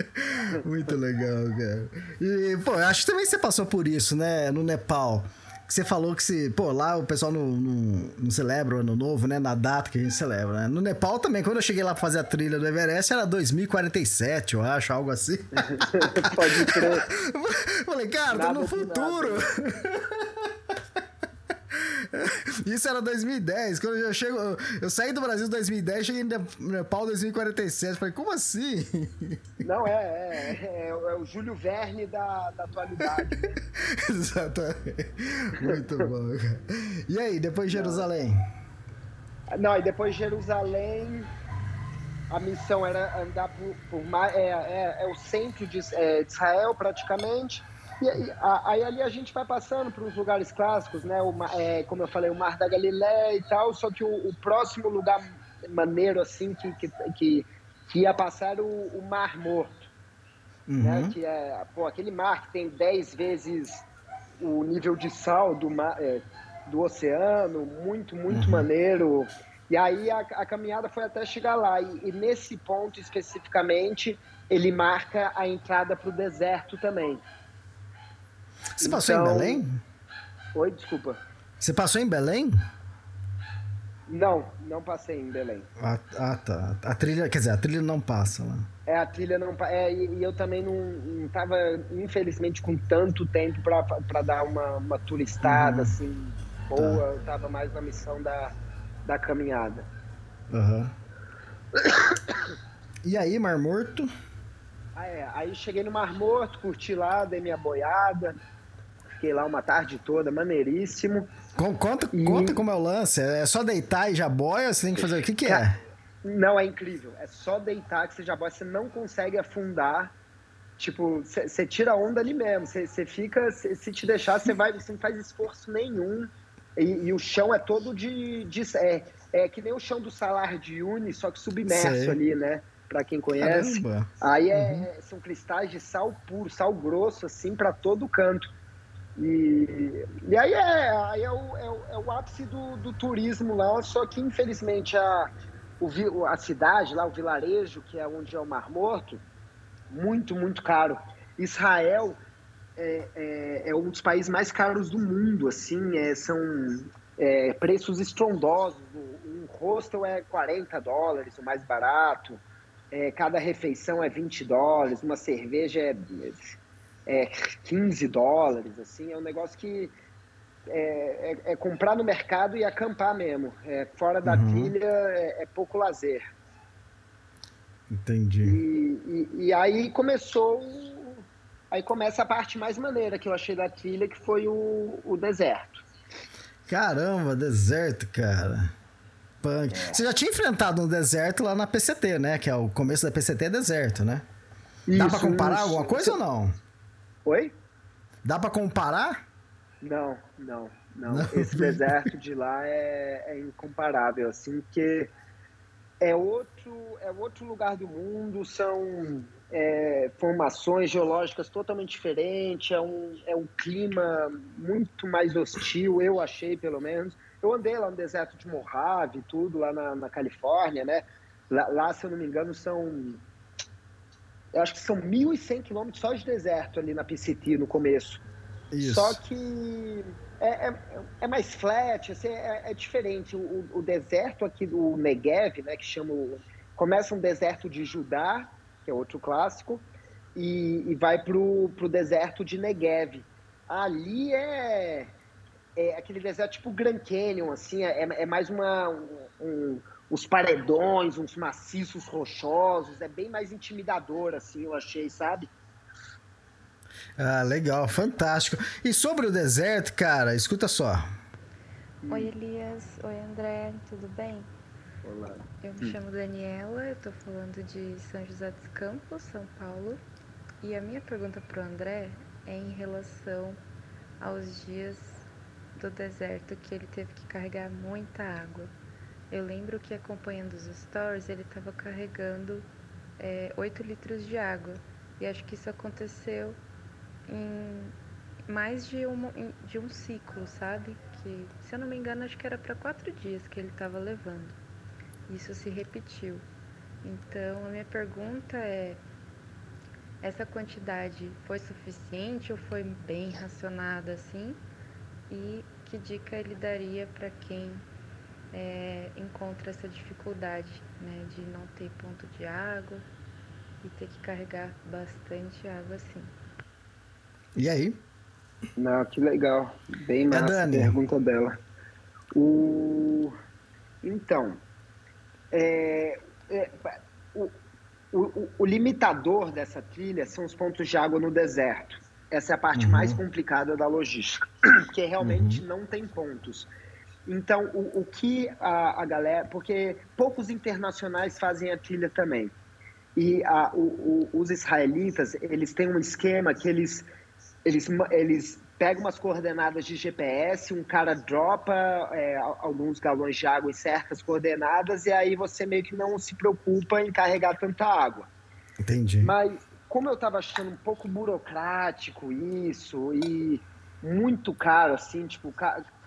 Muito legal, cara. E, pô, acho que também você passou por isso, né, no Nepal que você falou que se, pô, lá o pessoal não, não, não, celebra o ano novo, né? Na data que a gente celebra, né? No Nepal também, quando eu cheguei lá pra fazer a trilha do Everest, era 2047, eu acho, algo assim. (laughs) Pode crer. (laughs) Falei, cara, nada tô no futuro. (laughs) Isso era 2010. Quando eu chego. Eu saí do Brasil em 2010, cheguei no Nepal em 2047. Falei, como assim? (laughs) Não, é, é, é, é o Júlio Verne da, da atualidade. (laughs) Exatamente. Muito bom, cara. E aí, depois de Jerusalém? Não, e depois de Jerusalém, a missão era andar por, por é, é, é, o centro de, é, de Israel, praticamente. E aí, aí, ali a gente vai passando para os lugares clássicos, né? O, é, como eu falei, o Mar da Galileia e tal, só que o, o próximo lugar maneiro, assim, que, que, que, que ia passar era o, o Mar Morto. Uhum. Né? Que é, pô, aquele mar que tem 10 vezes o nível de sal do, mar, é, do oceano, muito, muito uhum. maneiro. E aí a, a, caminhada foi até chegar lá. E, e nesse ponto especificamente, ele marca a entrada para o deserto também. Você então... passou em então- Belém? Oi, desculpa. Você passou em Belém? Não, não passei em Belém. Ah, ah, tá. A trilha, quer dizer, a trilha não passa lá. É, a trilha não é, e, e eu também não, não tava, infelizmente, com tanto tempo para dar uma, uma turistada, uhum. assim, boa. Tá. Eu tava mais na missão da, da caminhada. Uhum. e aí, Mar Morto? Ah, é. Aí cheguei no Mar Morto, curti lá, dei minha boiada. Fiquei lá uma tarde toda, maneiríssimo. Conta, e... conta como é o lance. É só deitar e já boia? Você tem que fazer o que, que é? Não, é incrível. É só deitar que você já boia. Você não consegue afundar. Tipo, você tira a onda ali mesmo. Você fica. Cê, se te deixar, você vai. Você não faz esforço nenhum. E, e, o chão é todo de. de é, é que nem o chão do Salar de Uni, só que submerso Sei. ali, né? para quem conhece. Caramba. Aí é, uhum. são cristais de sal puro, sal grosso, assim, para todo canto. E, e aí, é, aí é, o, é, o, é o ápice do, do, turismo lá, só que infelizmente a, o, a cidade lá, o vilarejo, que é onde é o Mar Morto, muito, muito caro. Israel é, é, é um dos países mais caros do mundo, assim, é, são é, preços estrondosos. Um hostel é 40 dólares, o mais barato é, cada refeição é 20 dólares, uma cerveja é é 15 dólares, assim, é um negócio que é, é, é comprar no mercado e acampar mesmo. É, fora da uhum. trilha é, é, pouco lazer. Entendi. E, e, e, aí começou. Aí começa a parte mais maneira que eu achei da trilha, que foi o, o deserto. Caramba, deserto, cara. Punk. É. Você já tinha enfrentado um deserto lá na PCT, né? Que é o começo da PCT é deserto, né? Isso, Dá pra comparar isso. alguma coisa ou não? Oi? Dá pra comparar? Não, não, não. não. Esse deserto de lá é, é incomparável, assim, que é outro, é outro lugar do mundo, são é, formações geológicas totalmente diferentes, é um, é um clima muito mais hostil, eu achei pelo menos. Eu andei lá no deserto de Mojave, tudo lá na, na Califórnia, né? Lá, lá, se eu não me engano, são. Eu acho que são 1.100 quilômetros só de deserto ali na PCT no começo. Isso. Só que é, é, é, mais flat, assim, é, é diferente. O, o, deserto aqui do Negev, né, que chama. Começa um deserto de Judá, que é outro clássico, e, e vai para o deserto de Negev. Ali é, é aquele deserto tipo Grand Canyon, assim, é, é mais uma. Um, um, os paredões, uns maciços rochosos, é bem mais intimidador, assim, eu achei, sabe? Ah, legal, fantástico. E sobre o deserto, cara, escuta só. Oi, Elias. Oi, André. Tudo bem? Olá. Eu me chamo Daniela, eu tô falando de São José dos Campos, São Paulo. E a minha pergunta pro André é em relação aos dias do deserto que ele teve que carregar muita água. Eu lembro que acompanhando os stories, ele estava carregando é, 8 litros de água. E acho que isso aconteceu em mais de um, de um ciclo, sabe? Que, se eu não me engano, acho que era para quatro dias que ele estava levando. Isso se repetiu. Então, a minha pergunta é: essa quantidade foi suficiente ou foi bem racionada assim? E que dica ele daria para quem é, encontra essa dificuldade né, de não ter ponto de água e ter que carregar bastante água assim? E aí? Não, que legal. Bem massa a pergunta dela. O... Então, é, é, o, o, o, limitador dessa trilha são os pontos de água no deserto. Essa é a parte uhum. mais complicada da logística, (clears throat) porque realmente uhum. não tem pontos. Então, o, o que a, a, galera. Porque poucos internacionais fazem a trilha também. E a, o, os israelitas, eles têm um esquema que eles eles, eles pegam umas coordenadas de GPS, um cara dropa é, alguns galões de água em certas coordenadas e aí você meio que não se preocupa em carregar tanta água. Entendi. Mas como eu estava achando um pouco burocrático isso e muito caro, assim, tipo,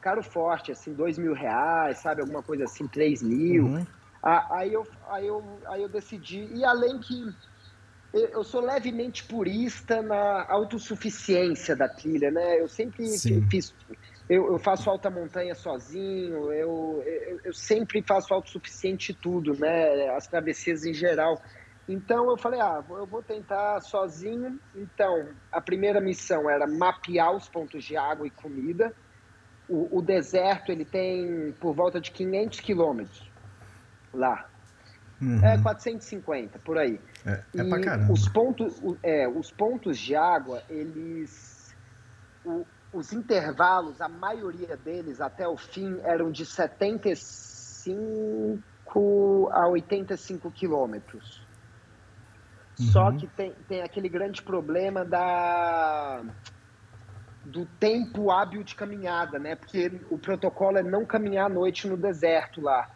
caro forte, assim, dois mil reais, sabe? Alguma coisa assim, três mil. Uhum. Aí, eu, aí, eu, aí eu decidi, e além que eu sou levemente purista na autossuficiência da trilha, né? Eu sempre Sim. fiz. Eu, eu, faço alta montanha sozinho, eu, eu, eu sempre faço autossuficiente tudo, né? As travessias em geral. Então eu falei, ah, eu vou tentar sozinho. Então, a primeira missão era mapear os pontos de água e comida. O, o deserto ele tem por volta de 500 quilômetros lá. Uhum. É 450, por aí. É, é pra caramba. Os pontos, é, os pontos de água, eles. O, os intervalos, a maioria deles até o fim eram de 75 a 85 quilômetros. Uhum. Só que tem, tem aquele grande problema da do tempo hábil de caminhada, né? Porque o protocolo é não caminhar à noite no deserto lá.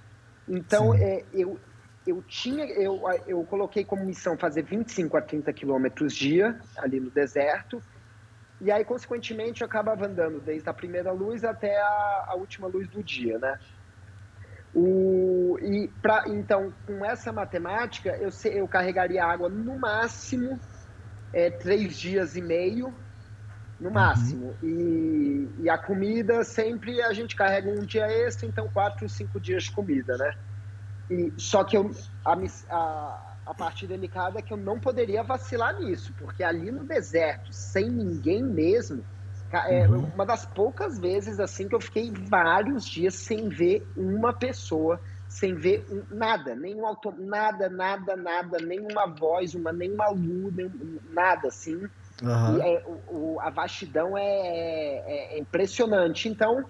Então, é, eu, eu tinha, eu, eu coloquei como missão fazer 25 a 30 quilômetros dia ali no deserto. E aí, consequentemente, eu acabava andando desde a primeira luz até a, a última luz do dia, né? O, e pra, então, com essa matemática, eu, eu carregaria água no máximo é, três dias e meio, no máximo. Uhum. E, e a comida, sempre a gente carrega um dia extra, então quatro, cinco dias de comida, né? E, só que eu, a, a, a parte delicada é que eu não poderia vacilar nisso, porque ali no deserto, sem ninguém mesmo, é uhum. uma das poucas vezes assim que eu fiquei vários dias sem ver uma pessoa, sem ver nada, nenhum auto, nada, nada, nada, nenhuma voz, uma, nenhuma luz, nem, nada assim. Uhum. É, o, o, a vastidão é, é, é, impressionante. Então,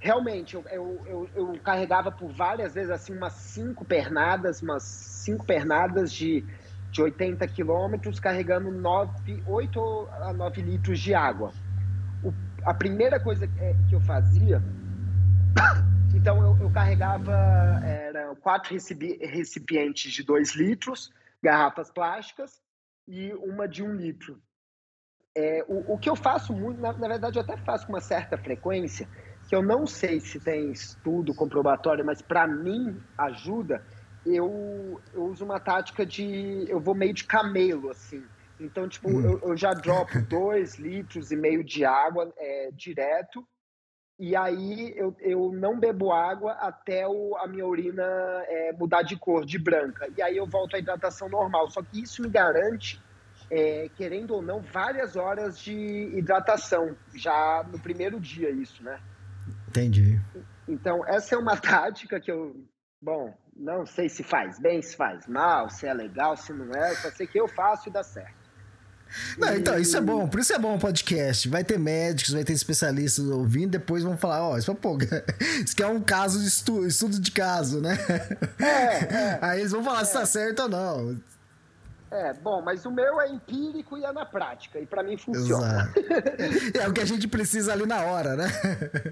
realmente, eu, eu, eu, eu, carregava por várias vezes assim umas cinco pernadas, umas cinco pernadas de, de 80 quilômetros, carregando 9, 8 a 9 litros de água a primeira coisa é, que eu fazia, (coughs) então eu, carregava era quatro recipientes de dois litros, garrafas plásticas e uma de um litro. É, o, o, que eu faço muito, na, na, verdade, eu até faço com uma certa frequência, que eu não sei se tem estudo comprobatório, mas para mim ajuda. Eu, eu uso uma tática de. Eu vou meio de camelo, assim. Então, tipo, hum. eu, eu, já dropo (laughs) dois litros e meio de água é, direto. E aí eu, eu não bebo água até o, a minha urina é, mudar de cor, de branca. E aí eu volto à hidratação normal. Só que isso me garante, é, querendo ou não, várias horas de hidratação. Já no primeiro dia, isso, né? Entendi. Então, essa é uma (laughs) tática que eu. Bom, não sei se faz bem, se faz mal, se é legal, se não é. Só sei que eu faço e dá certo. Não, então, isso é bom, por isso é bom o podcast. Vai ter médicos, vai ter especialistas ouvindo, depois vão falar, ó, oh, isso, pô, (laughs) isso aqui é um caso de estudo, estudo de caso, né? É, é, (laughs) Aí eles vão falar é. se tá certo ou não. É, bom, mas o meu é empírico e é na prática, e para mim funciona. (laughs) É o que a gente precisa ali na hora, né?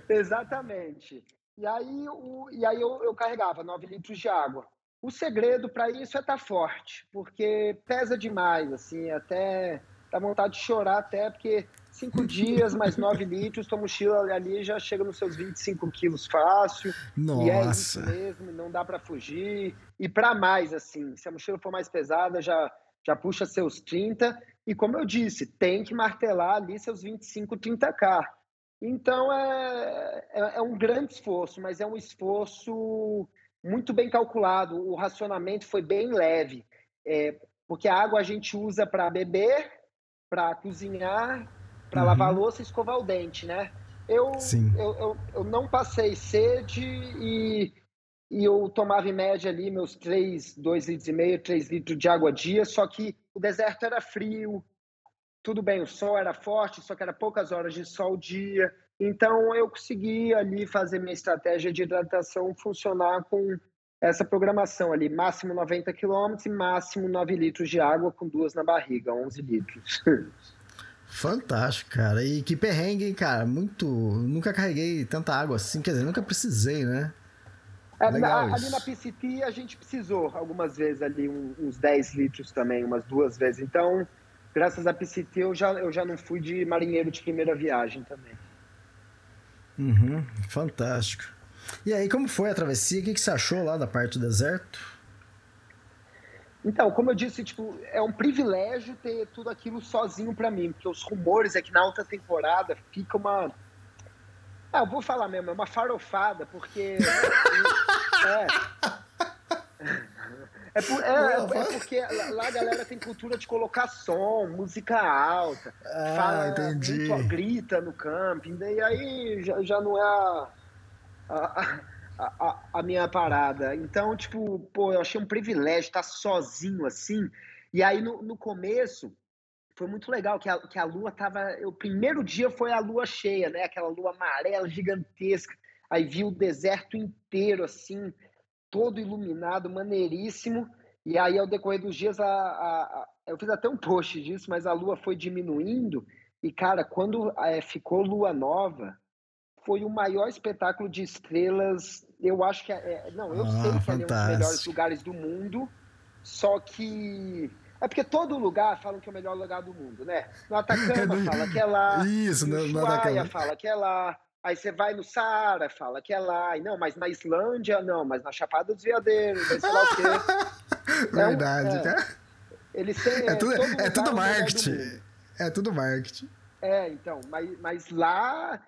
Exatamente. E aí, o, e aí eu, eu carregava 9 litros de água. O segredo para isso é estar tá forte, porque pesa demais, assim, até dá vontade de chorar até, porque cinco (laughs) dias mais nove litros, tua mochila ali já chega nos seus 25 quilos fácil. Nossa. E é isso mesmo, não dá para fugir. E para mais, assim, se a mochila for mais pesada, já, já puxa seus 30. E como eu disse, tem que martelar ali seus 25, 30K. Então é, é, é um grande esforço, mas é um esforço muito bem calculado. O racionamento foi bem leve, é, porque a água a gente usa para beber, para cozinhar, para uhum. lavar louça e escovar o dente, né? Eu, eu, eu, eu, não passei sede e, e eu tomava em média ali meus 3, 2 litros e meio, 3 litros de água a dia, só que o deserto era frio, tudo bem, o sol era forte, só que era poucas horas de sol dia, então, eu consegui ali fazer minha estratégia de hidratação funcionar com essa programação ali, máximo 90 quilômetros e máximo 9 litros de água com duas na barriga, 11 litros. (laughs) Fantástico, cara. E que perrengue, cara? Muito. Nunca carreguei tanta água assim, quer dizer, nunca precisei, né? É, na, ali na PCT a gente precisou algumas vezes ali, uns 10 litros também, umas duas vezes. Então, graças à PCT eu já, eu já não fui de marinheiro de primeira viagem também. Uhum, fantástico. E aí, como foi a travessia? O que, que você achou lá da parte do deserto? Então, como eu disse, tipo, é um privilégio ter tudo aquilo sozinho para mim, porque os rumores é que na alta temporada fica uma. Ah, eu vou falar mesmo, é uma farofada, porque. (laughs) é. É, por, é, é, é, porque lá a galera tem cultura de colocar som, música alta, ah, fala, entendi. Muito, grita no camping, e aí já, já não é a, a, a, a, minha parada. Então, tipo, pô, eu achei um privilégio estar sozinho assim. E aí no, no começo foi muito legal que a, que a lua tava. O primeiro dia foi a lua cheia, né? Aquela lua amarela gigantesca. Aí vi o deserto inteiro assim todo iluminado, maneiríssimo. E aí, ao decorrer dos dias, a, a, a, eu fiz até um post disso, mas a lua foi diminuindo. E, cara, quando é, ficou lua nova, foi o maior espetáculo de estrelas. Eu acho que. É, não, eu ah, sei que é um dos melhores lugares do mundo. Só que. É porque todo lugar falam que é o melhor lugar do mundo, né? No Atacama (laughs) fala que é lá. Isso, no, no Atacama. fala que é lá. Aí você vai no Saara, fala que é lá. E não, mas na Islândia, não, mas na Chapada dos Veadeiros, sei lá o quê. (laughs) Verdade, é. Eles têm, é, tudo, é tudo marketing. É tudo marketing. É, então, mas, mas lá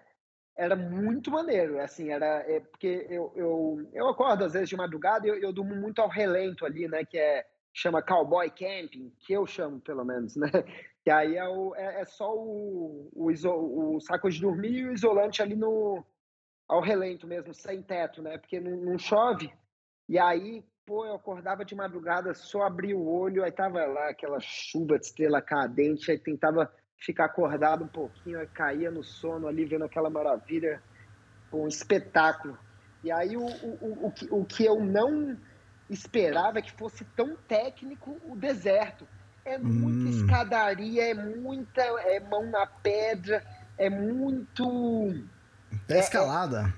era muito maneiro, assim, era, é, porque eu, eu, eu acordo às vezes de madrugada e eu, eu durmo muito ao relento ali, né, que é chama Cowboy Camping, que eu chamo pelo menos, né? Que aí é, o, é, é só o, o, iso, o, saco de dormir e o isolante ali no ao relento mesmo, sem teto, né? Porque não, não chove. E aí, pô, eu acordava de madrugada, só abria o olho, aí tava lá aquela chuva de estrela cadente, aí tentava ficar acordado um pouquinho, aí caía no sono ali, vendo aquela maravilha, um espetáculo. E aí o, o, o, que, o que eu não esperava é que fosse tão técnico o deserto. É muita hum. escadaria, é muita é mão na pedra, é muito. É, é escalada.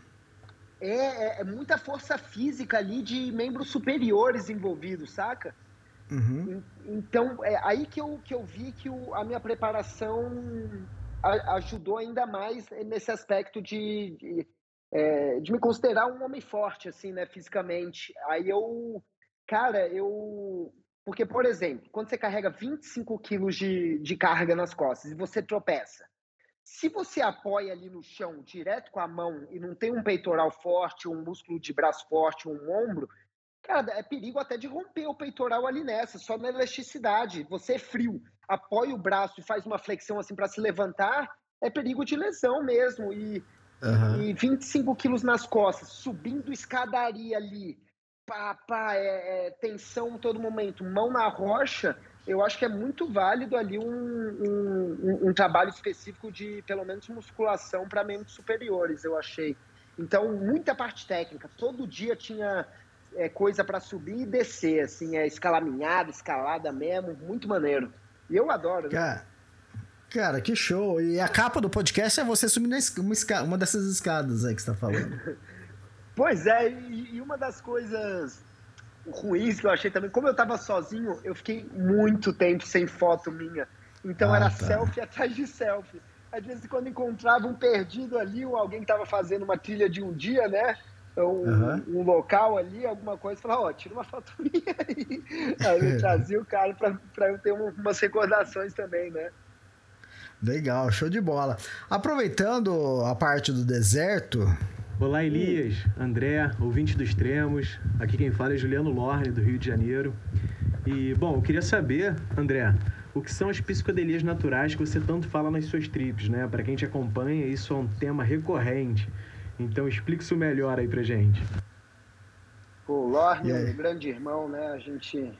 É, é, é, muita força física ali de membros superiores envolvidos, saca? Uhum. Então, é aí que eu, que eu vi que o, a minha preparação a, ajudou ainda mais nesse aspecto de, de, é, de, me considerar um homem forte, assim, né, fisicamente. Aí eu, cara, eu. Porque, por exemplo, quando você carrega 25 quilos de, de carga nas costas e você tropeça, se você apoia ali no chão direto com a mão e não tem um peitoral forte, um músculo de braço forte, um ombro, Cara, é perigo até de romper o peitoral ali nessa, só na elasticidade. Você é frio, apoia o braço e faz uma flexão assim para se levantar, é perigo de lesão mesmo. E, uhum. e 25 quilos nas costas, subindo escadaria ali, pá, pá, é, é, tensão todo momento, mão na rocha, eu acho que é muito válido ali um, um, um trabalho específico de, pelo menos, musculação para membros superiores, eu achei. Então, muita parte técnica. Todo dia tinha é coisa para subir e descer, assim, é escalaminhada, escalada mesmo, muito maneiro. E eu adoro, né? Cara, cara, que show. E a capa do podcast é você subir uma, esca uma dessas escadas aí que você tá falando. (laughs) pois é, e, e uma das coisas ruins que eu achei também, como eu tava sozinho, eu fiquei muito tempo sem foto minha. Então ah, era tá. selfie atrás de selfie. Às vezes, quando encontrava um perdido ali, ou alguém que tava fazendo uma trilha de um dia, né? um, uhum. um, local ali, alguma coisa, falar, ó, oh, tira uma foto (laughs) minha aí. Aí eu (laughs) trazia o cara para eu ter um, umas recordações também, né? Legal, show de bola. Aproveitando a parte do deserto. Olá, Elias, André, ouvinte do Extremos. Aqui quem fala é Juliano Lorne, do Rio de Janeiro. E, bom, eu queria saber, André, o que são as psicodelias naturais que você tanto fala nas suas trips, né? Para quem te acompanha, isso é um tema recorrente. Então explique isso melhor aí pra gente. O Lorne, yeah. grande irmão, né? A gente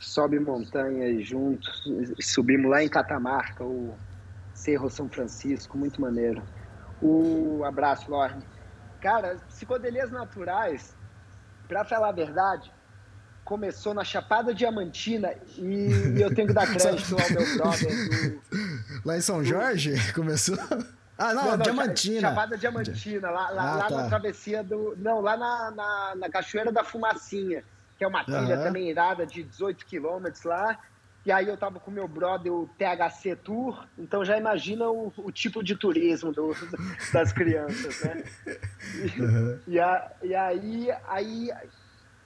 sobe montanhas juntos, subimos lá em Catamarca, o Cerro São Francisco, muito maneiro. O abraço, Lorne. Cara, psicodelias naturais, para falar a verdade, começou na Chapada Diamantina e, eu tenho que dar (laughs) crédito ao meu brother do, Lá em São Jorge começou? Ah, não, não, não Diamantina. Chapada Diamantina, lá, lá, ah, lá tá. na travessia do. Não, lá na, na, na, Cachoeira da Fumacinha, que é uma trilha uhum. também irada de 18 quilômetros lá. E aí eu tava com meu brother, o THC Tour, então já imagina o, o tipo de turismo do, (laughs) das crianças, né? E, uhum. e, a, e aí, aí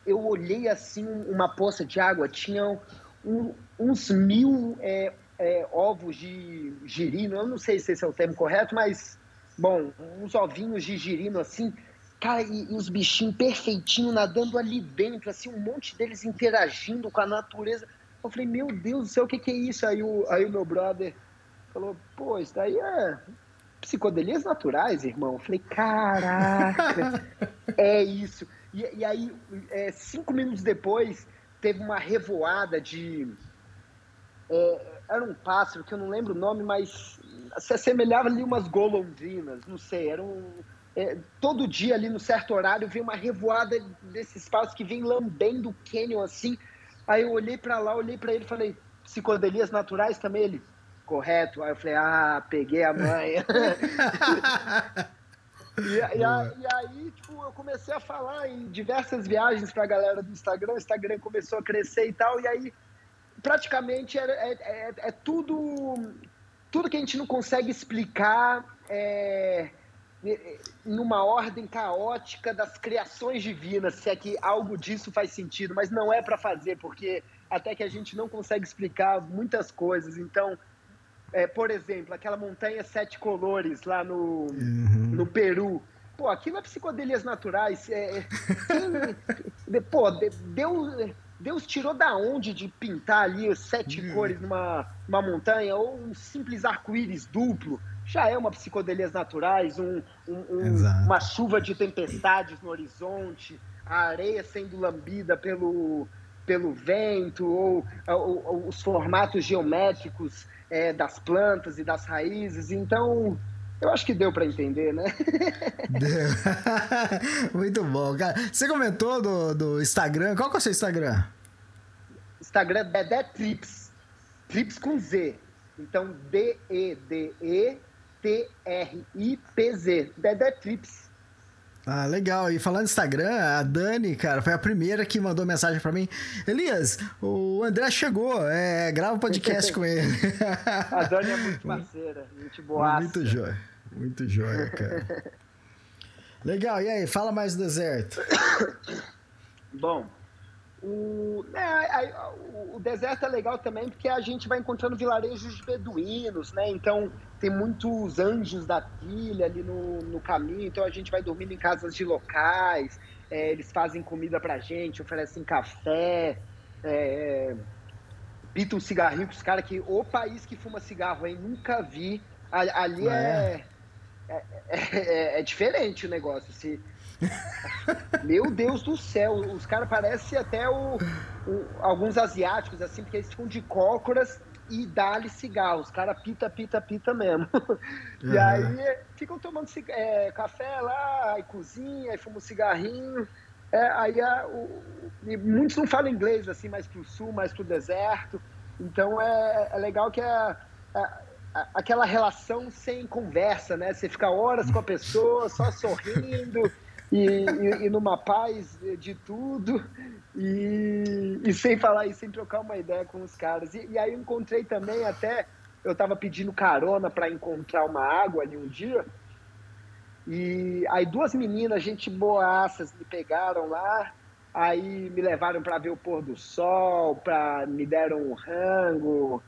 eu olhei assim uma poça de água, tinham um, uns mil é, é, ovos de girino, eu não sei se esse é o termo correto, mas, bom, uns ovinhos de girino assim, cara, e, e os bichinhos perfeitinhos nadando ali dentro, assim, um monte deles interagindo com a natureza. Eu falei, meu Deus do céu, o que, que é isso? Aí o, aí o meu brother falou, pô, isso daí é psicodelias naturais, irmão. Eu falei, caraca, (laughs) é isso. E, e aí, é, cinco minutos depois, teve uma revoada de. É, era um pássaro que eu não lembro o nome, mas se assemelhava ali umas golondrinas, não sei, era um, é, todo dia ali no certo horário vem uma revoada desses pássaros que vem lambendo o canyon assim. Aí eu olhei para lá, olhei para ele e falei, psicodelias naturais também? Ele, correto. Aí eu falei, ah, peguei a manha. e, (laughs) (laughs) e, a, e, aí, tipo, eu comecei a falar em diversas viagens pra galera do Instagram, o Instagram começou a crescer e tal, e aí praticamente é, é, é, é, tudo, tudo que a gente não consegue explicar é, numa ordem caótica das criações divinas, se é que algo disso faz sentido, mas não é para fazer, porque até que a gente não consegue explicar muitas coisas. Então, é, por exemplo, aquela montanha sete colores lá no, uhum. no Peru. Pô, aquilo é psicodelias naturais. É, quem, (laughs) pô, deu Deus tirou da onde de pintar ali sete hum. cores numa, numa montanha ou um simples arco-íris duplo? Já é uma psicodelias naturais, um, um, um, uma chuva de tempestades no horizonte, a areia sendo lambida pelo, pelo vento, ou, ou, ou os formatos geométricos é, das plantas e das raízes. Então, eu acho que deu para entender, né? (laughs) (laughs) Deu. (laughs) Muito bom, cara. Você comentou do, do Instagram. Qual que é o seu Instagram? Instagram é Dedé Trips. Trips com Z. Então, D-E-D-E-T-R-I-P-Z. Dedé Trips. Ah, legal. E falando no Instagram, a Dani, cara, foi a primeira que mandou mensagem para mim. Elias, o André chegou, é, grava um podcast com ele. (laughs) A Dani é muito (laughs) parceira, gente boa. Muito joia, muito joia, cara. (laughs) legal, e aí, fala mais do deserto. Bom, o, né, o, o, deserto é legal também porque a gente vai encontrando vilarejos beduínos, né? Então tem muitos anjos da trilha ali no, no caminho, então a gente vai dormindo em casas de locais, é, eles fazem comida pra gente, oferecem café, é, pitam um cigarrinho com os caras que o país que fuma cigarro, hein? Nunca vi. Ali é, é, é, é diferente o negócio. Se, (laughs) meu Deus do céu, os caras parecem até o, o, alguns asiáticos, assim, porque eles ficam de cócoras e dá-lhe cigarro. Os caras pita, pita, pita mesmo. Uhum. (laughs) E aí ficam tomando é, café lá, aí cozinha, aí fumam um cigarrinho. É, aí a, o, muitos não falam inglês, assim, mais pro sul, mais pro deserto. Então é, é legal que é, é aquela relação sem conversa, né? Você fica horas com a pessoa, só sorrindo e, e, e, numa paz de tudo, e, e, sem falar e sem trocar uma ideia com os caras. E, aí eu encontrei também até, eu estava pedindo carona para encontrar uma água ali um dia, e aí duas meninas, gente boaças, me pegaram lá, aí me levaram para ver o pôr do sol, pra, me deram um rango,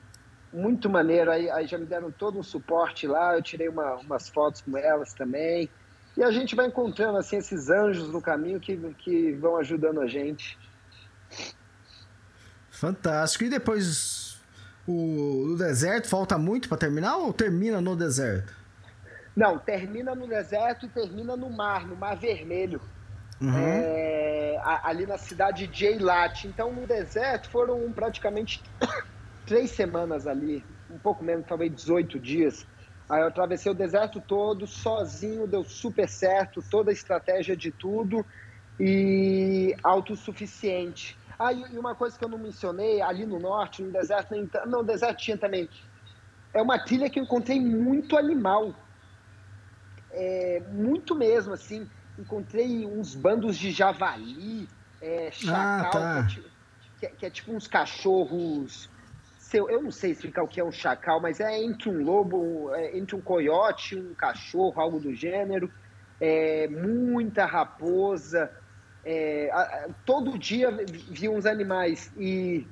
muito maneiro, aí, aí já me deram todo um suporte lá, eu tirei uma, umas fotos com elas também, e a gente vai encontrando assim esses anjos no caminho que, que vão ajudando a gente. Fantástico. E depois o, o deserto falta muito para terminar ou termina no deserto? Não, termina no deserto e termina no mar, no Mar Vermelho. Uhum. É, ali na cidade de Eilat. Então, no deserto foram praticamente (coughs) três semanas ali, um pouco menos, talvez 18 dias. Aí eu atravessei o deserto todo sozinho, deu super certo, toda a estratégia de tudo e autossuficiente. Ah, e uma coisa que eu não mencionei, ali no norte, no deserto, não, no deserto tinha também. É uma trilha que eu encontrei muito animal. É, muito mesmo, assim. Encontrei uns bandos de javali, é, chacal, ah, tá. que, é, que, é, que é tipo uns cachorros seu, eu não sei explicar o que é um chacal, mas é entre um lobo, é entre um coiote, um cachorro, algo do gênero. É, muita raposa. É, a, todo dia vi uns animais. E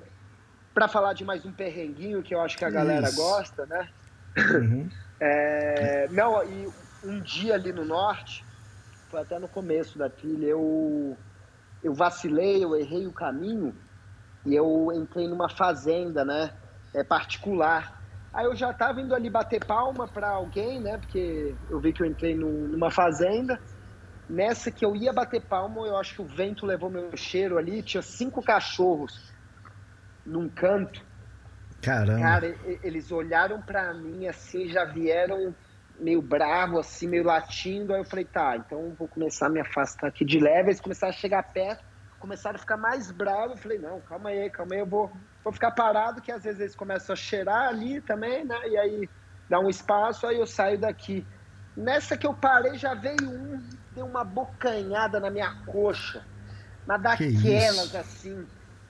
para falar de mais um perrenguinho que eu acho que a galera Isso. gosta, né? Uhum. É, não, e um dia ali no norte, foi até no começo da trilha, eu, eu vacilei, eu errei o caminho e eu entrei numa fazenda, né? É, particular. Aí eu já estava indo ali bater palma para alguém, né? Porque eu vi que eu entrei numa fazenda. Nessa que eu ia bater palma, eu acho que o vento levou meu cheiro ali. Tinha cinco cachorros num canto. Caramba. Cara, eles olharam para mim assim, já vieram meio bravo, assim, meio latindo. Aí eu falei, tá, então vou começar a me afastar aqui de leve. Eles começaram a chegar perto, começaram a ficar mais bravos. Eu falei, não, calma aí, calma aí, eu vou vou ficar parado, que às vezes eles começam a cheirar ali também, né? E aí dá um espaço, aí eu saio daqui. Nessa que eu parei, já veio um, deu uma bocanhada na minha coxa. Mas daquelas assim.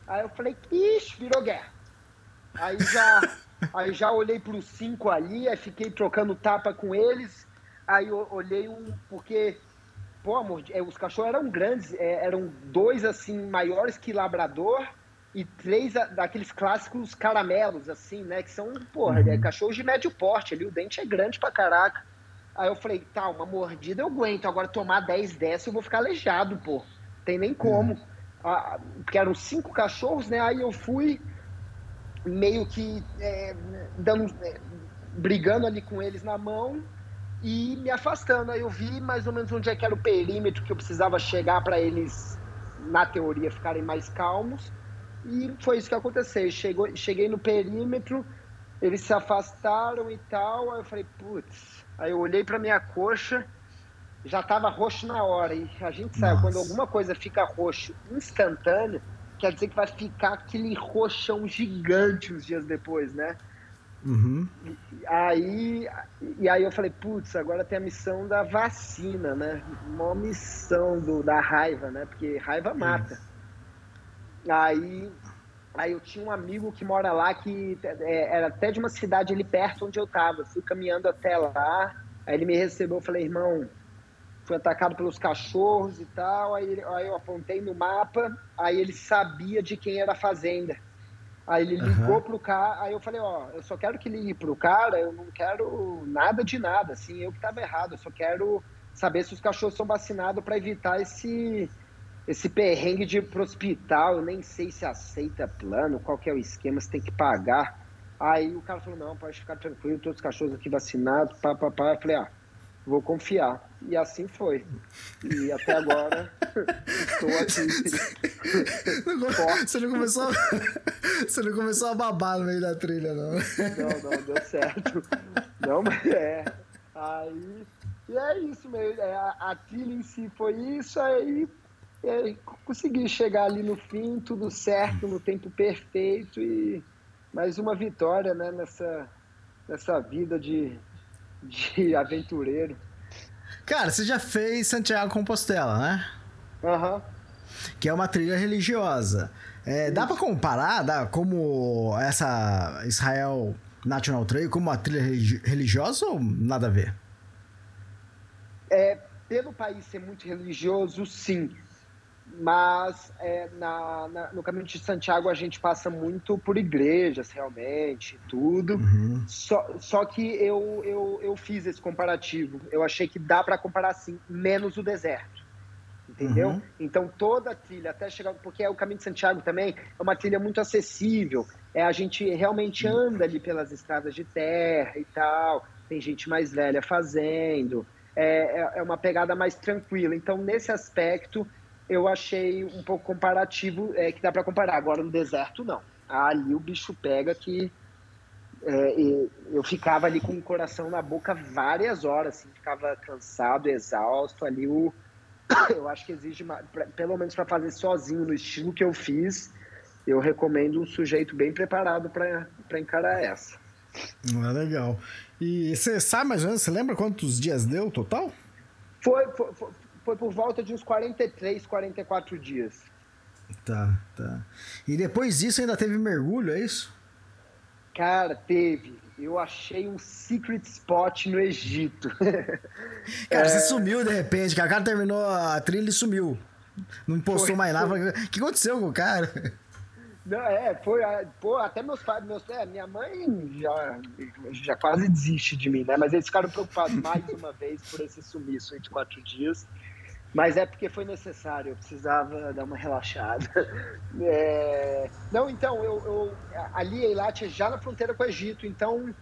Aí eu falei, ixi, virou guerra. Aí já, (laughs) aí já olhei para os cinco ali, aí fiquei trocando tapa com eles. Aí eu olhei um, porque, pô, amor, é, os cachorros eram grandes, é, eram dois assim, maiores que labrador e três daqueles clássicos caramelos, assim, né? Que são, porra, uhum. é cachorros de médio porte ali, o dente é grande pra caraca. Aí eu falei, tá, uma mordida eu aguento, agora tomar 10 dessa eu vou ficar aleijado, pô. Tem nem como. Uhum. porque eram cinco cachorros, né? Aí eu fui meio que é, dando, é, brigando ali com eles na mão e me afastando. Aí eu vi mais ou menos onde é que era o perímetro que eu precisava chegar para eles, na teoria, ficarem mais calmos. E foi isso que aconteceu. Chegou, cheguei no perímetro, eles se afastaram e tal. Aí eu falei, putz. Aí eu olhei para minha coxa, já estava roxo na hora. E a gente sabe, Nossa. quando alguma coisa fica roxo instantâneo, quer dizer que vai ficar aquele roxão gigante uns dias depois, né? Uhum. E, aí, e aí eu falei, putz, agora tem a missão da vacina, né? Uma missão do, da raiva, né? Porque raiva mata. Aí, aí eu tinha um amigo que mora lá que é, era até de uma cidade ali perto onde eu tava. Eu fui caminhando até lá, aí ele me recebeu, eu falei, irmão, fui atacado pelos cachorros e tal. Aí, aí eu apontei no mapa, aí ele sabia de quem era a fazenda. Aí ele ligou uhum. pro cara, aí eu falei, ó, eu só quero que ligue pro cara, eu não quero nada de nada, assim, eu que tava errado, eu só quero saber se os cachorros são vacinados para evitar esse esse perrengue de ir pro hospital, eu nem sei se aceita plano, qual que é o esquema, você tem que pagar. Aí o cara falou, não, pode ficar tranquilo, todos os cachorros aqui vacinados, pá, pá, pá. Eu falei, ah, vou confiar. E assim foi. E até agora (laughs) estou aqui. (laughs) Você não começou, (laughs) você não começou a babar no meio da trilha, não? Não, não, deu certo. Não, mas é. Aí. E é isso mesmo. É, a, a trilha em si foi isso, aí é, consegui chegar ali no fim, tudo certo, no tempo perfeito e mais uma vitória né, nessa, nessa vida de, de (laughs) aventureiro. Cara, você já fez Santiago Compostela, né? Aham. Uhum. Que é uma trilha religiosa. É, dá para comparar dá, como essa Israel National Trail como uma trilha religiosa ou nada a ver? É, pelo país ser muito religioso, sim mas é, na, na, no caminho de Santiago a gente passa muito por igrejas realmente, tudo. Uhum. Só, só que eu, eu, eu fiz esse comparativo. Eu achei que dá para comparar assim, menos o deserto. Entendeu? Uhum. Então toda a trilha, até chegar. Porque é o caminho de Santiago também é uma trilha muito acessível. É, a gente realmente anda ali pelas estradas de terra e tal. Tem gente mais velha fazendo. É, é, é uma pegada mais tranquila. Então, nesse aspecto, eu achei um pouco comparativo, é, que dá para comparar. Agora no deserto, não. Ali o bicho pega que é, eu ficava ali com o coração na boca várias horas, assim, ficava cansado, exausto. Ali o, (coughs) eu acho que exige, pra, pelo menos para fazer sozinho, no estilo que eu fiz, eu recomendo um sujeito bem preparado para encarar essa. Ah, legal. E você sabe mais ou menos, você lembra quantos dias deu total? Foi, foi, foi, foi por volta de uns 43, 44 dias. Tá, tá. E depois disso ainda teve mergulho, é isso? Cara, teve. Eu achei um secret spot no Egito. (laughs) cara, é... você sumiu de repente, cara. O cara terminou a trilha e sumiu. Não postou foi, mais nada. O que aconteceu com o cara? Não, é, foi. Pô, até meus pais, meus, é, minha mãe já, já quase desiste de mim, né? Mas eles ficaram preocupados mais uma vez por esse sumiço de quatro dias. Mas é porque foi necessário, eu precisava dar uma relaxada. (laughs) É... Não, então, eu, eu ali Eilat é já na fronteira com o Egito, então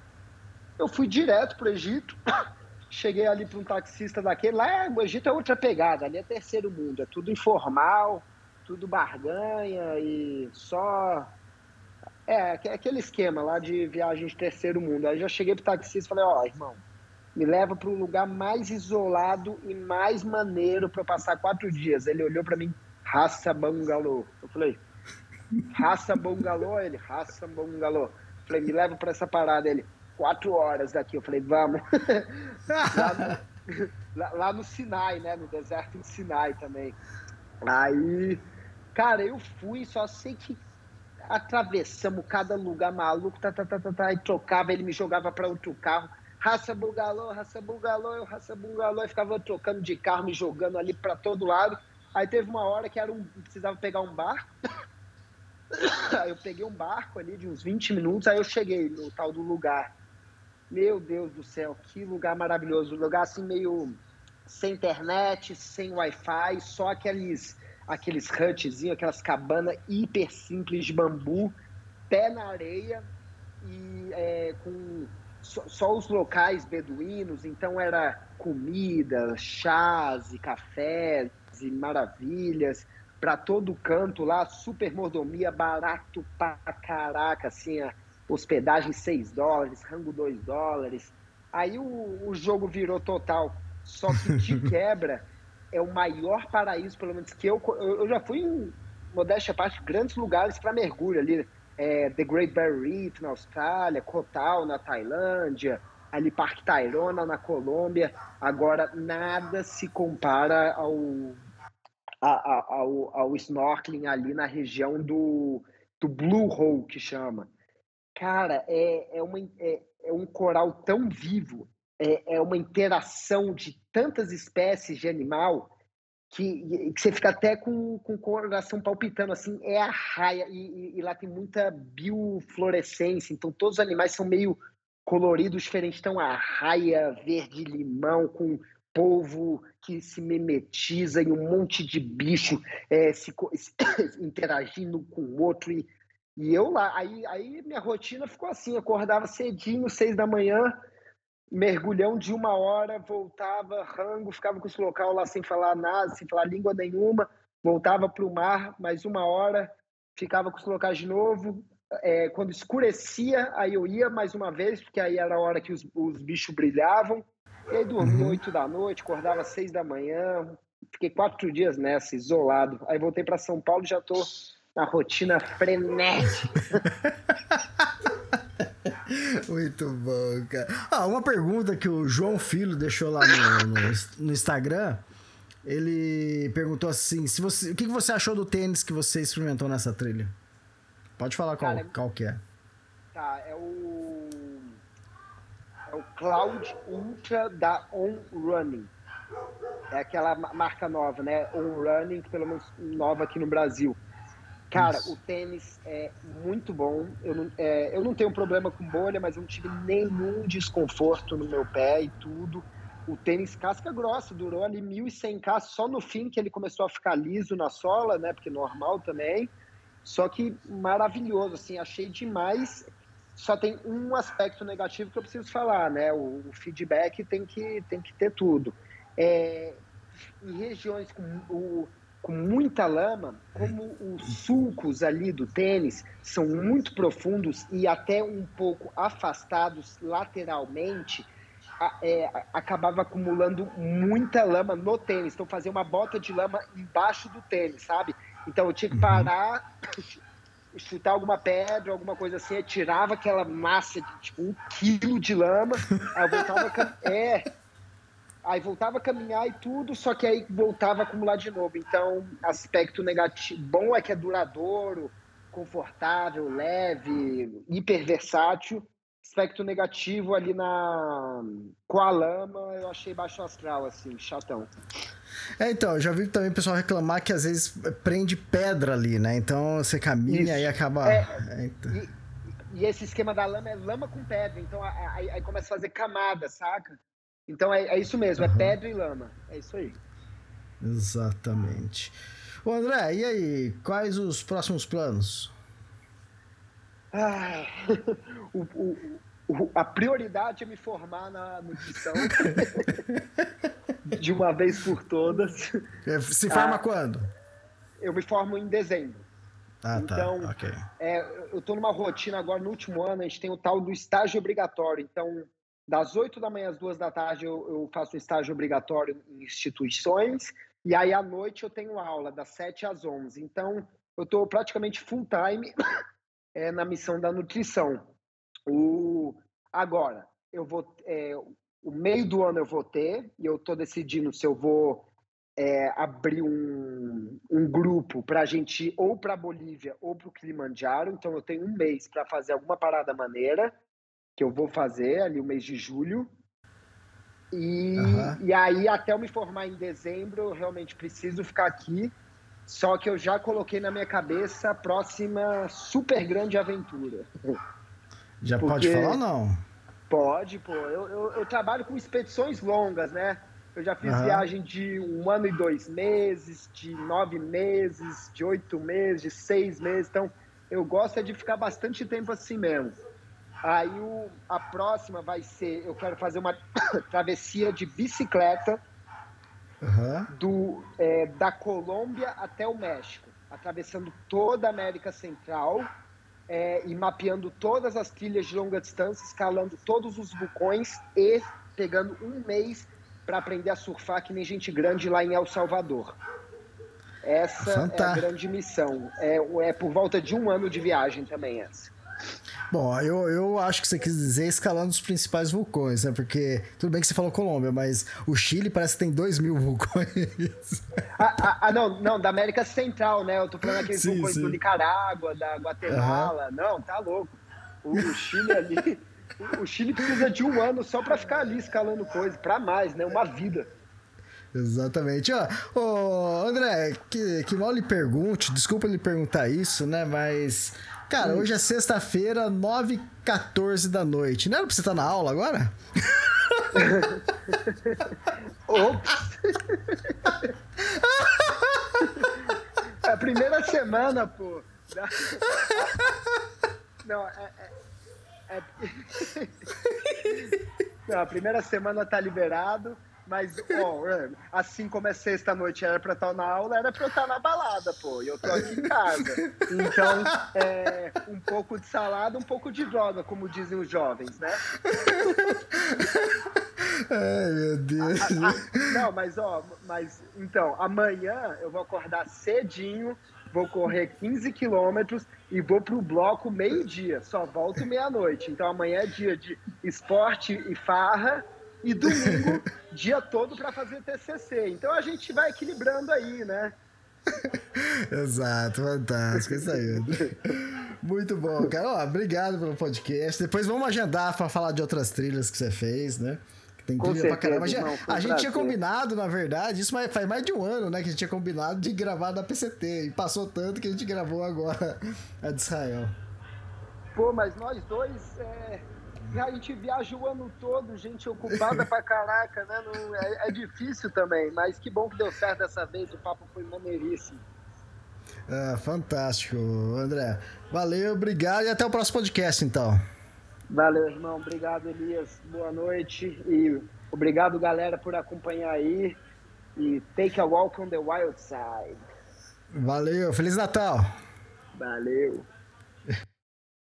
eu fui direto para o Egito, (coughs) cheguei ali para um taxista daquele, lá é, o Egito é outra pegada, ali é terceiro mundo, é tudo informal, tudo barganha e só... É, aquele esquema lá de viagem de terceiro mundo. Aí já cheguei pro taxista e falei, ó, oh, irmão, me leva para o lugar mais isolado e mais maneiro para passar quatro dias. Ele olhou para mim, raça bangalô. Eu falei, raça bangalô? Ele, raça bangalô. Eu falei, me leva para essa parada. Ele, quatro horas daqui. Eu falei, vamos. (laughs) lá, no, lá, lá, no, Sinai, né? No deserto de Sinai também. Aí, cara, eu fui, só sei que atravessamos cada lugar maluco, tá, tá, tá, tá, tá, e trocava, ele me jogava para outro carro raça bungalô, raça bungalô, eu raça bungalô, e ficava trocando de carro, me jogando ali para todo lado. Aí teve uma hora que era um, precisava pegar um barco. (coughs) aí eu peguei um barco ali de uns 20 minutos, aí eu cheguei no tal do lugar. Meu Deus do céu, que lugar maravilhoso. Um lugar assim meio sem internet, sem Wi-Fi, só aqueles aqueles hutzinhos, aquelas cabanas hiper simples de bambu, pé na areia e é, com só, só, os locais beduínos, então era comida, chás e cafés e maravilhas para todo canto lá, super mordomia, barato pra caraca, assim, a hospedagem 6 dólares, rango 2 dólares. Aí o, o jogo virou total. Só que de (laughs) quebra é o maior paraíso, pelo menos que eu, eu, eu já fui em modéstia parte grandes lugares para mergulho ali, é, The Great Barrier Reef na Austrália, Kotal na Tailândia, ali Parque Tayrona na Colômbia. Agora nada se compara ao, ao, ao snorkeling ali na região do, do Blue Hole que chama. Cara, é, é, uma, é, é um coral tão vivo, é, é uma interação de tantas espécies de animal que, que, você fica até com, com o coração palpitando, assim, é a raia, e, e, e, lá tem muita biofluorescência, então todos os animais são meio coloridos diferentes, então a raia verde-limão com polvo que se mimetiza e um monte de bicho é, se, (coughs) interagindo com o outro, e, e eu lá, aí, aí minha rotina ficou assim, acordava cedinho, seis da manhã, mergulhão de uma hora, voltava, rango, ficava com esse local lá sem falar nada, sem falar língua nenhuma, voltava para o mar mais uma hora, ficava com os locais de novo. É, quando escurecia, aí eu ia mais uma vez, porque aí era a hora que os, os bichos brilhavam. E aí dormia uhum. oito da noite, acordava seis da manhã. Fiquei quatro dias nessa, isolado. Aí voltei para São Paulo e já tô na rotina frenética. (laughs) Muito bom, cara. Ah, uma pergunta que o João Filho deixou lá no, no, no Instagram. Ele perguntou assim: se você, o que você achou do tênis que você experimentou nessa trilha? Pode falar qual, Cara, qual que é. Tá, é o. É o Cloud Ultra da On Running. É aquela marca nova, né? On Running, pelo menos nova aqui no Brasil. Cara, Isso. o tênis é muito bom. Eu não, é, eu não tenho problema com bolha, mas eu não tive nenhum desconforto no meu pé e tudo. O tênis casca grossa, durou ali 1.100K só no fim que ele começou a ficar liso na sola, né? Porque normal também. Só que maravilhoso, assim, achei demais. Só tem um aspecto negativo que eu preciso falar, né? O, o feedback tem que, tem que ter tudo. É, em regiões com o, com muita lama, como os sulcos ali do tênis são muito profundos e até um pouco afastados lateralmente, é, acabava acumulando muita lama no tênis. Então, fazia uma bota de lama embaixo do tênis, sabe? Então, eu tinha que uhum. parar, (clears throat) chutar alguma pedra, alguma coisa assim, tirava aquela massa de tipo um quilo de lama, aí eu voltava. É, Aí voltava a caminhar e tudo, só que aí voltava a acumular de novo. Então, aspecto negativo bom é que é duradouro, confortável, leve, hiper versátil. Aspecto negativo ali na com a lama, eu achei baixo astral assim, chatão. É, então, já vi também o pessoal reclamar que às vezes prende pedra ali, né? Então você caminha e acaba. É, é, então... e, e, esse esquema da lama é lama com pedra, então aí, aí começa a fazer camada, saca? Então é, é isso mesmo, uhum. é pedra e lama. É isso aí. Exatamente. Ô André, e aí? Quais os próximos planos? Ah, (laughs) o, o, o, a prioridade é me formar na nutrição (laughs) de uma vez por todas. É, se forma ah, quando? Eu me formo em dezembro. Ah, tá. então, tá. Okay. É, eu estou numa rotina agora, no último ano, a gente tem o tal do estágio obrigatório. Então, das 8 da manhã às 2 da tarde eu, eu faço um estágio obrigatório em instituições, e aí à noite eu tenho aula, das 7 às 11. Então, eu estou praticamente full time é, (coughs) na missão da nutrição. O, agora, eu vou. É, o meio do ano eu vou ter, e eu estou decidindo se eu vou é, abrir um, um grupo para a gente ou para Bolívia ou para o Kilimanjaro. Então, eu tenho um mês para fazer alguma parada maneira que eu vou fazer ali o mês de julho. E, uhum. e aí, até eu me formar em dezembro, eu realmente preciso ficar aqui. Só que eu já coloquei na minha cabeça a próxima super grande aventura. Já Porque... pode falar ou não? Pode, pô. Eu, eu, eu, trabalho com expedições longas, né? Eu já fiz uhum. viagem de um ano e dois meses, de nove meses, de oito meses, de seis meses. Então, eu gosto é de ficar bastante tempo assim mesmo. Aí o, a próxima vai ser, eu quero fazer uma (coughs) travessia de bicicleta uhum. do, é, da Colômbia até o México, atravessando toda a América Central é, e mapeando todas as trilhas de longa distância, escalando todos os vulcões e pegando um mês para aprender a surfar que nem gente grande lá em El Salvador. Essa Fantástico. é a grande missão. É, é por volta de um ano de viagem também essa. Bom, eu, eu acho que você quis dizer escalando os principais vulcões, né? Porque tudo bem que você falou Colômbia, mas o Chile parece que tem 2 mil vulcões. Ah, ah, ah, não, não, da América Central, né? Eu tô falando aqueles sim, vulcões sim. do Nicarágua, da Guatemala. Uhum. Não, tá louco. O, o Chile ali. o Chile precisa de um ano só para ficar ali escalando coisa, para mais, né? Uma vida. Exatamente. Ó, oh, André, que, que mal lhe pergunte, desculpa lhe perguntar isso, né? Mas, cara, hum. hoje é sexta-feira, 9h14 da noite. Não era pra você estar na aula agora? (laughs) Ops! é a primeira semana, pô. Não, é, é, é... (laughs) Não, a primeira semana tá liberado. Mas, ó, assim como é sexta-noite era pra estar na aula, era pra eu estar na balada, pô. E eu tô aqui em casa. Então, é, um pouco de salada, um pouco de droga, como dizem os jovens, né? Ai, meu Deus. A, a, não, mas, ó, mas, então, amanhã eu vou acordar cedinho, vou correr 15 quilômetros e vou pro bloco meio-dia. Só volto meia-noite. Então, amanhã é dia de esporte e farra e domingo, (laughs) dia todo para fazer TCC. Então a gente vai equilibrando aí, né? (laughs) Exato, fantástico, isso aí. (laughs) Muito bom, cara. Ó, obrigado pelo podcast. Depois vamos agendar para falar de outras trilhas que você fez, né? Tem trilha certeza, pra caramba. Irmão, a gente tinha combinado, na verdade, isso faz mais de um ano, né? Que a gente tinha combinado de gravar da PCT. E passou tanto que a gente gravou agora a de Israel. Pô, mas nós dois. É a gente viaja o ano todo, gente ocupada pra caraca, né? Não, é, é, difícil também, mas que bom que deu certo dessa vez, o papo foi maneiríssimo. Ah, fantástico, André. Valeu, obrigado e até o próximo podcast, então. Valeu, irmão. Obrigado, Elias. Boa noite e obrigado, galera, por acompanhar aí. E take a walk on the wild side. Valeu, Feliz Natal. Valeu.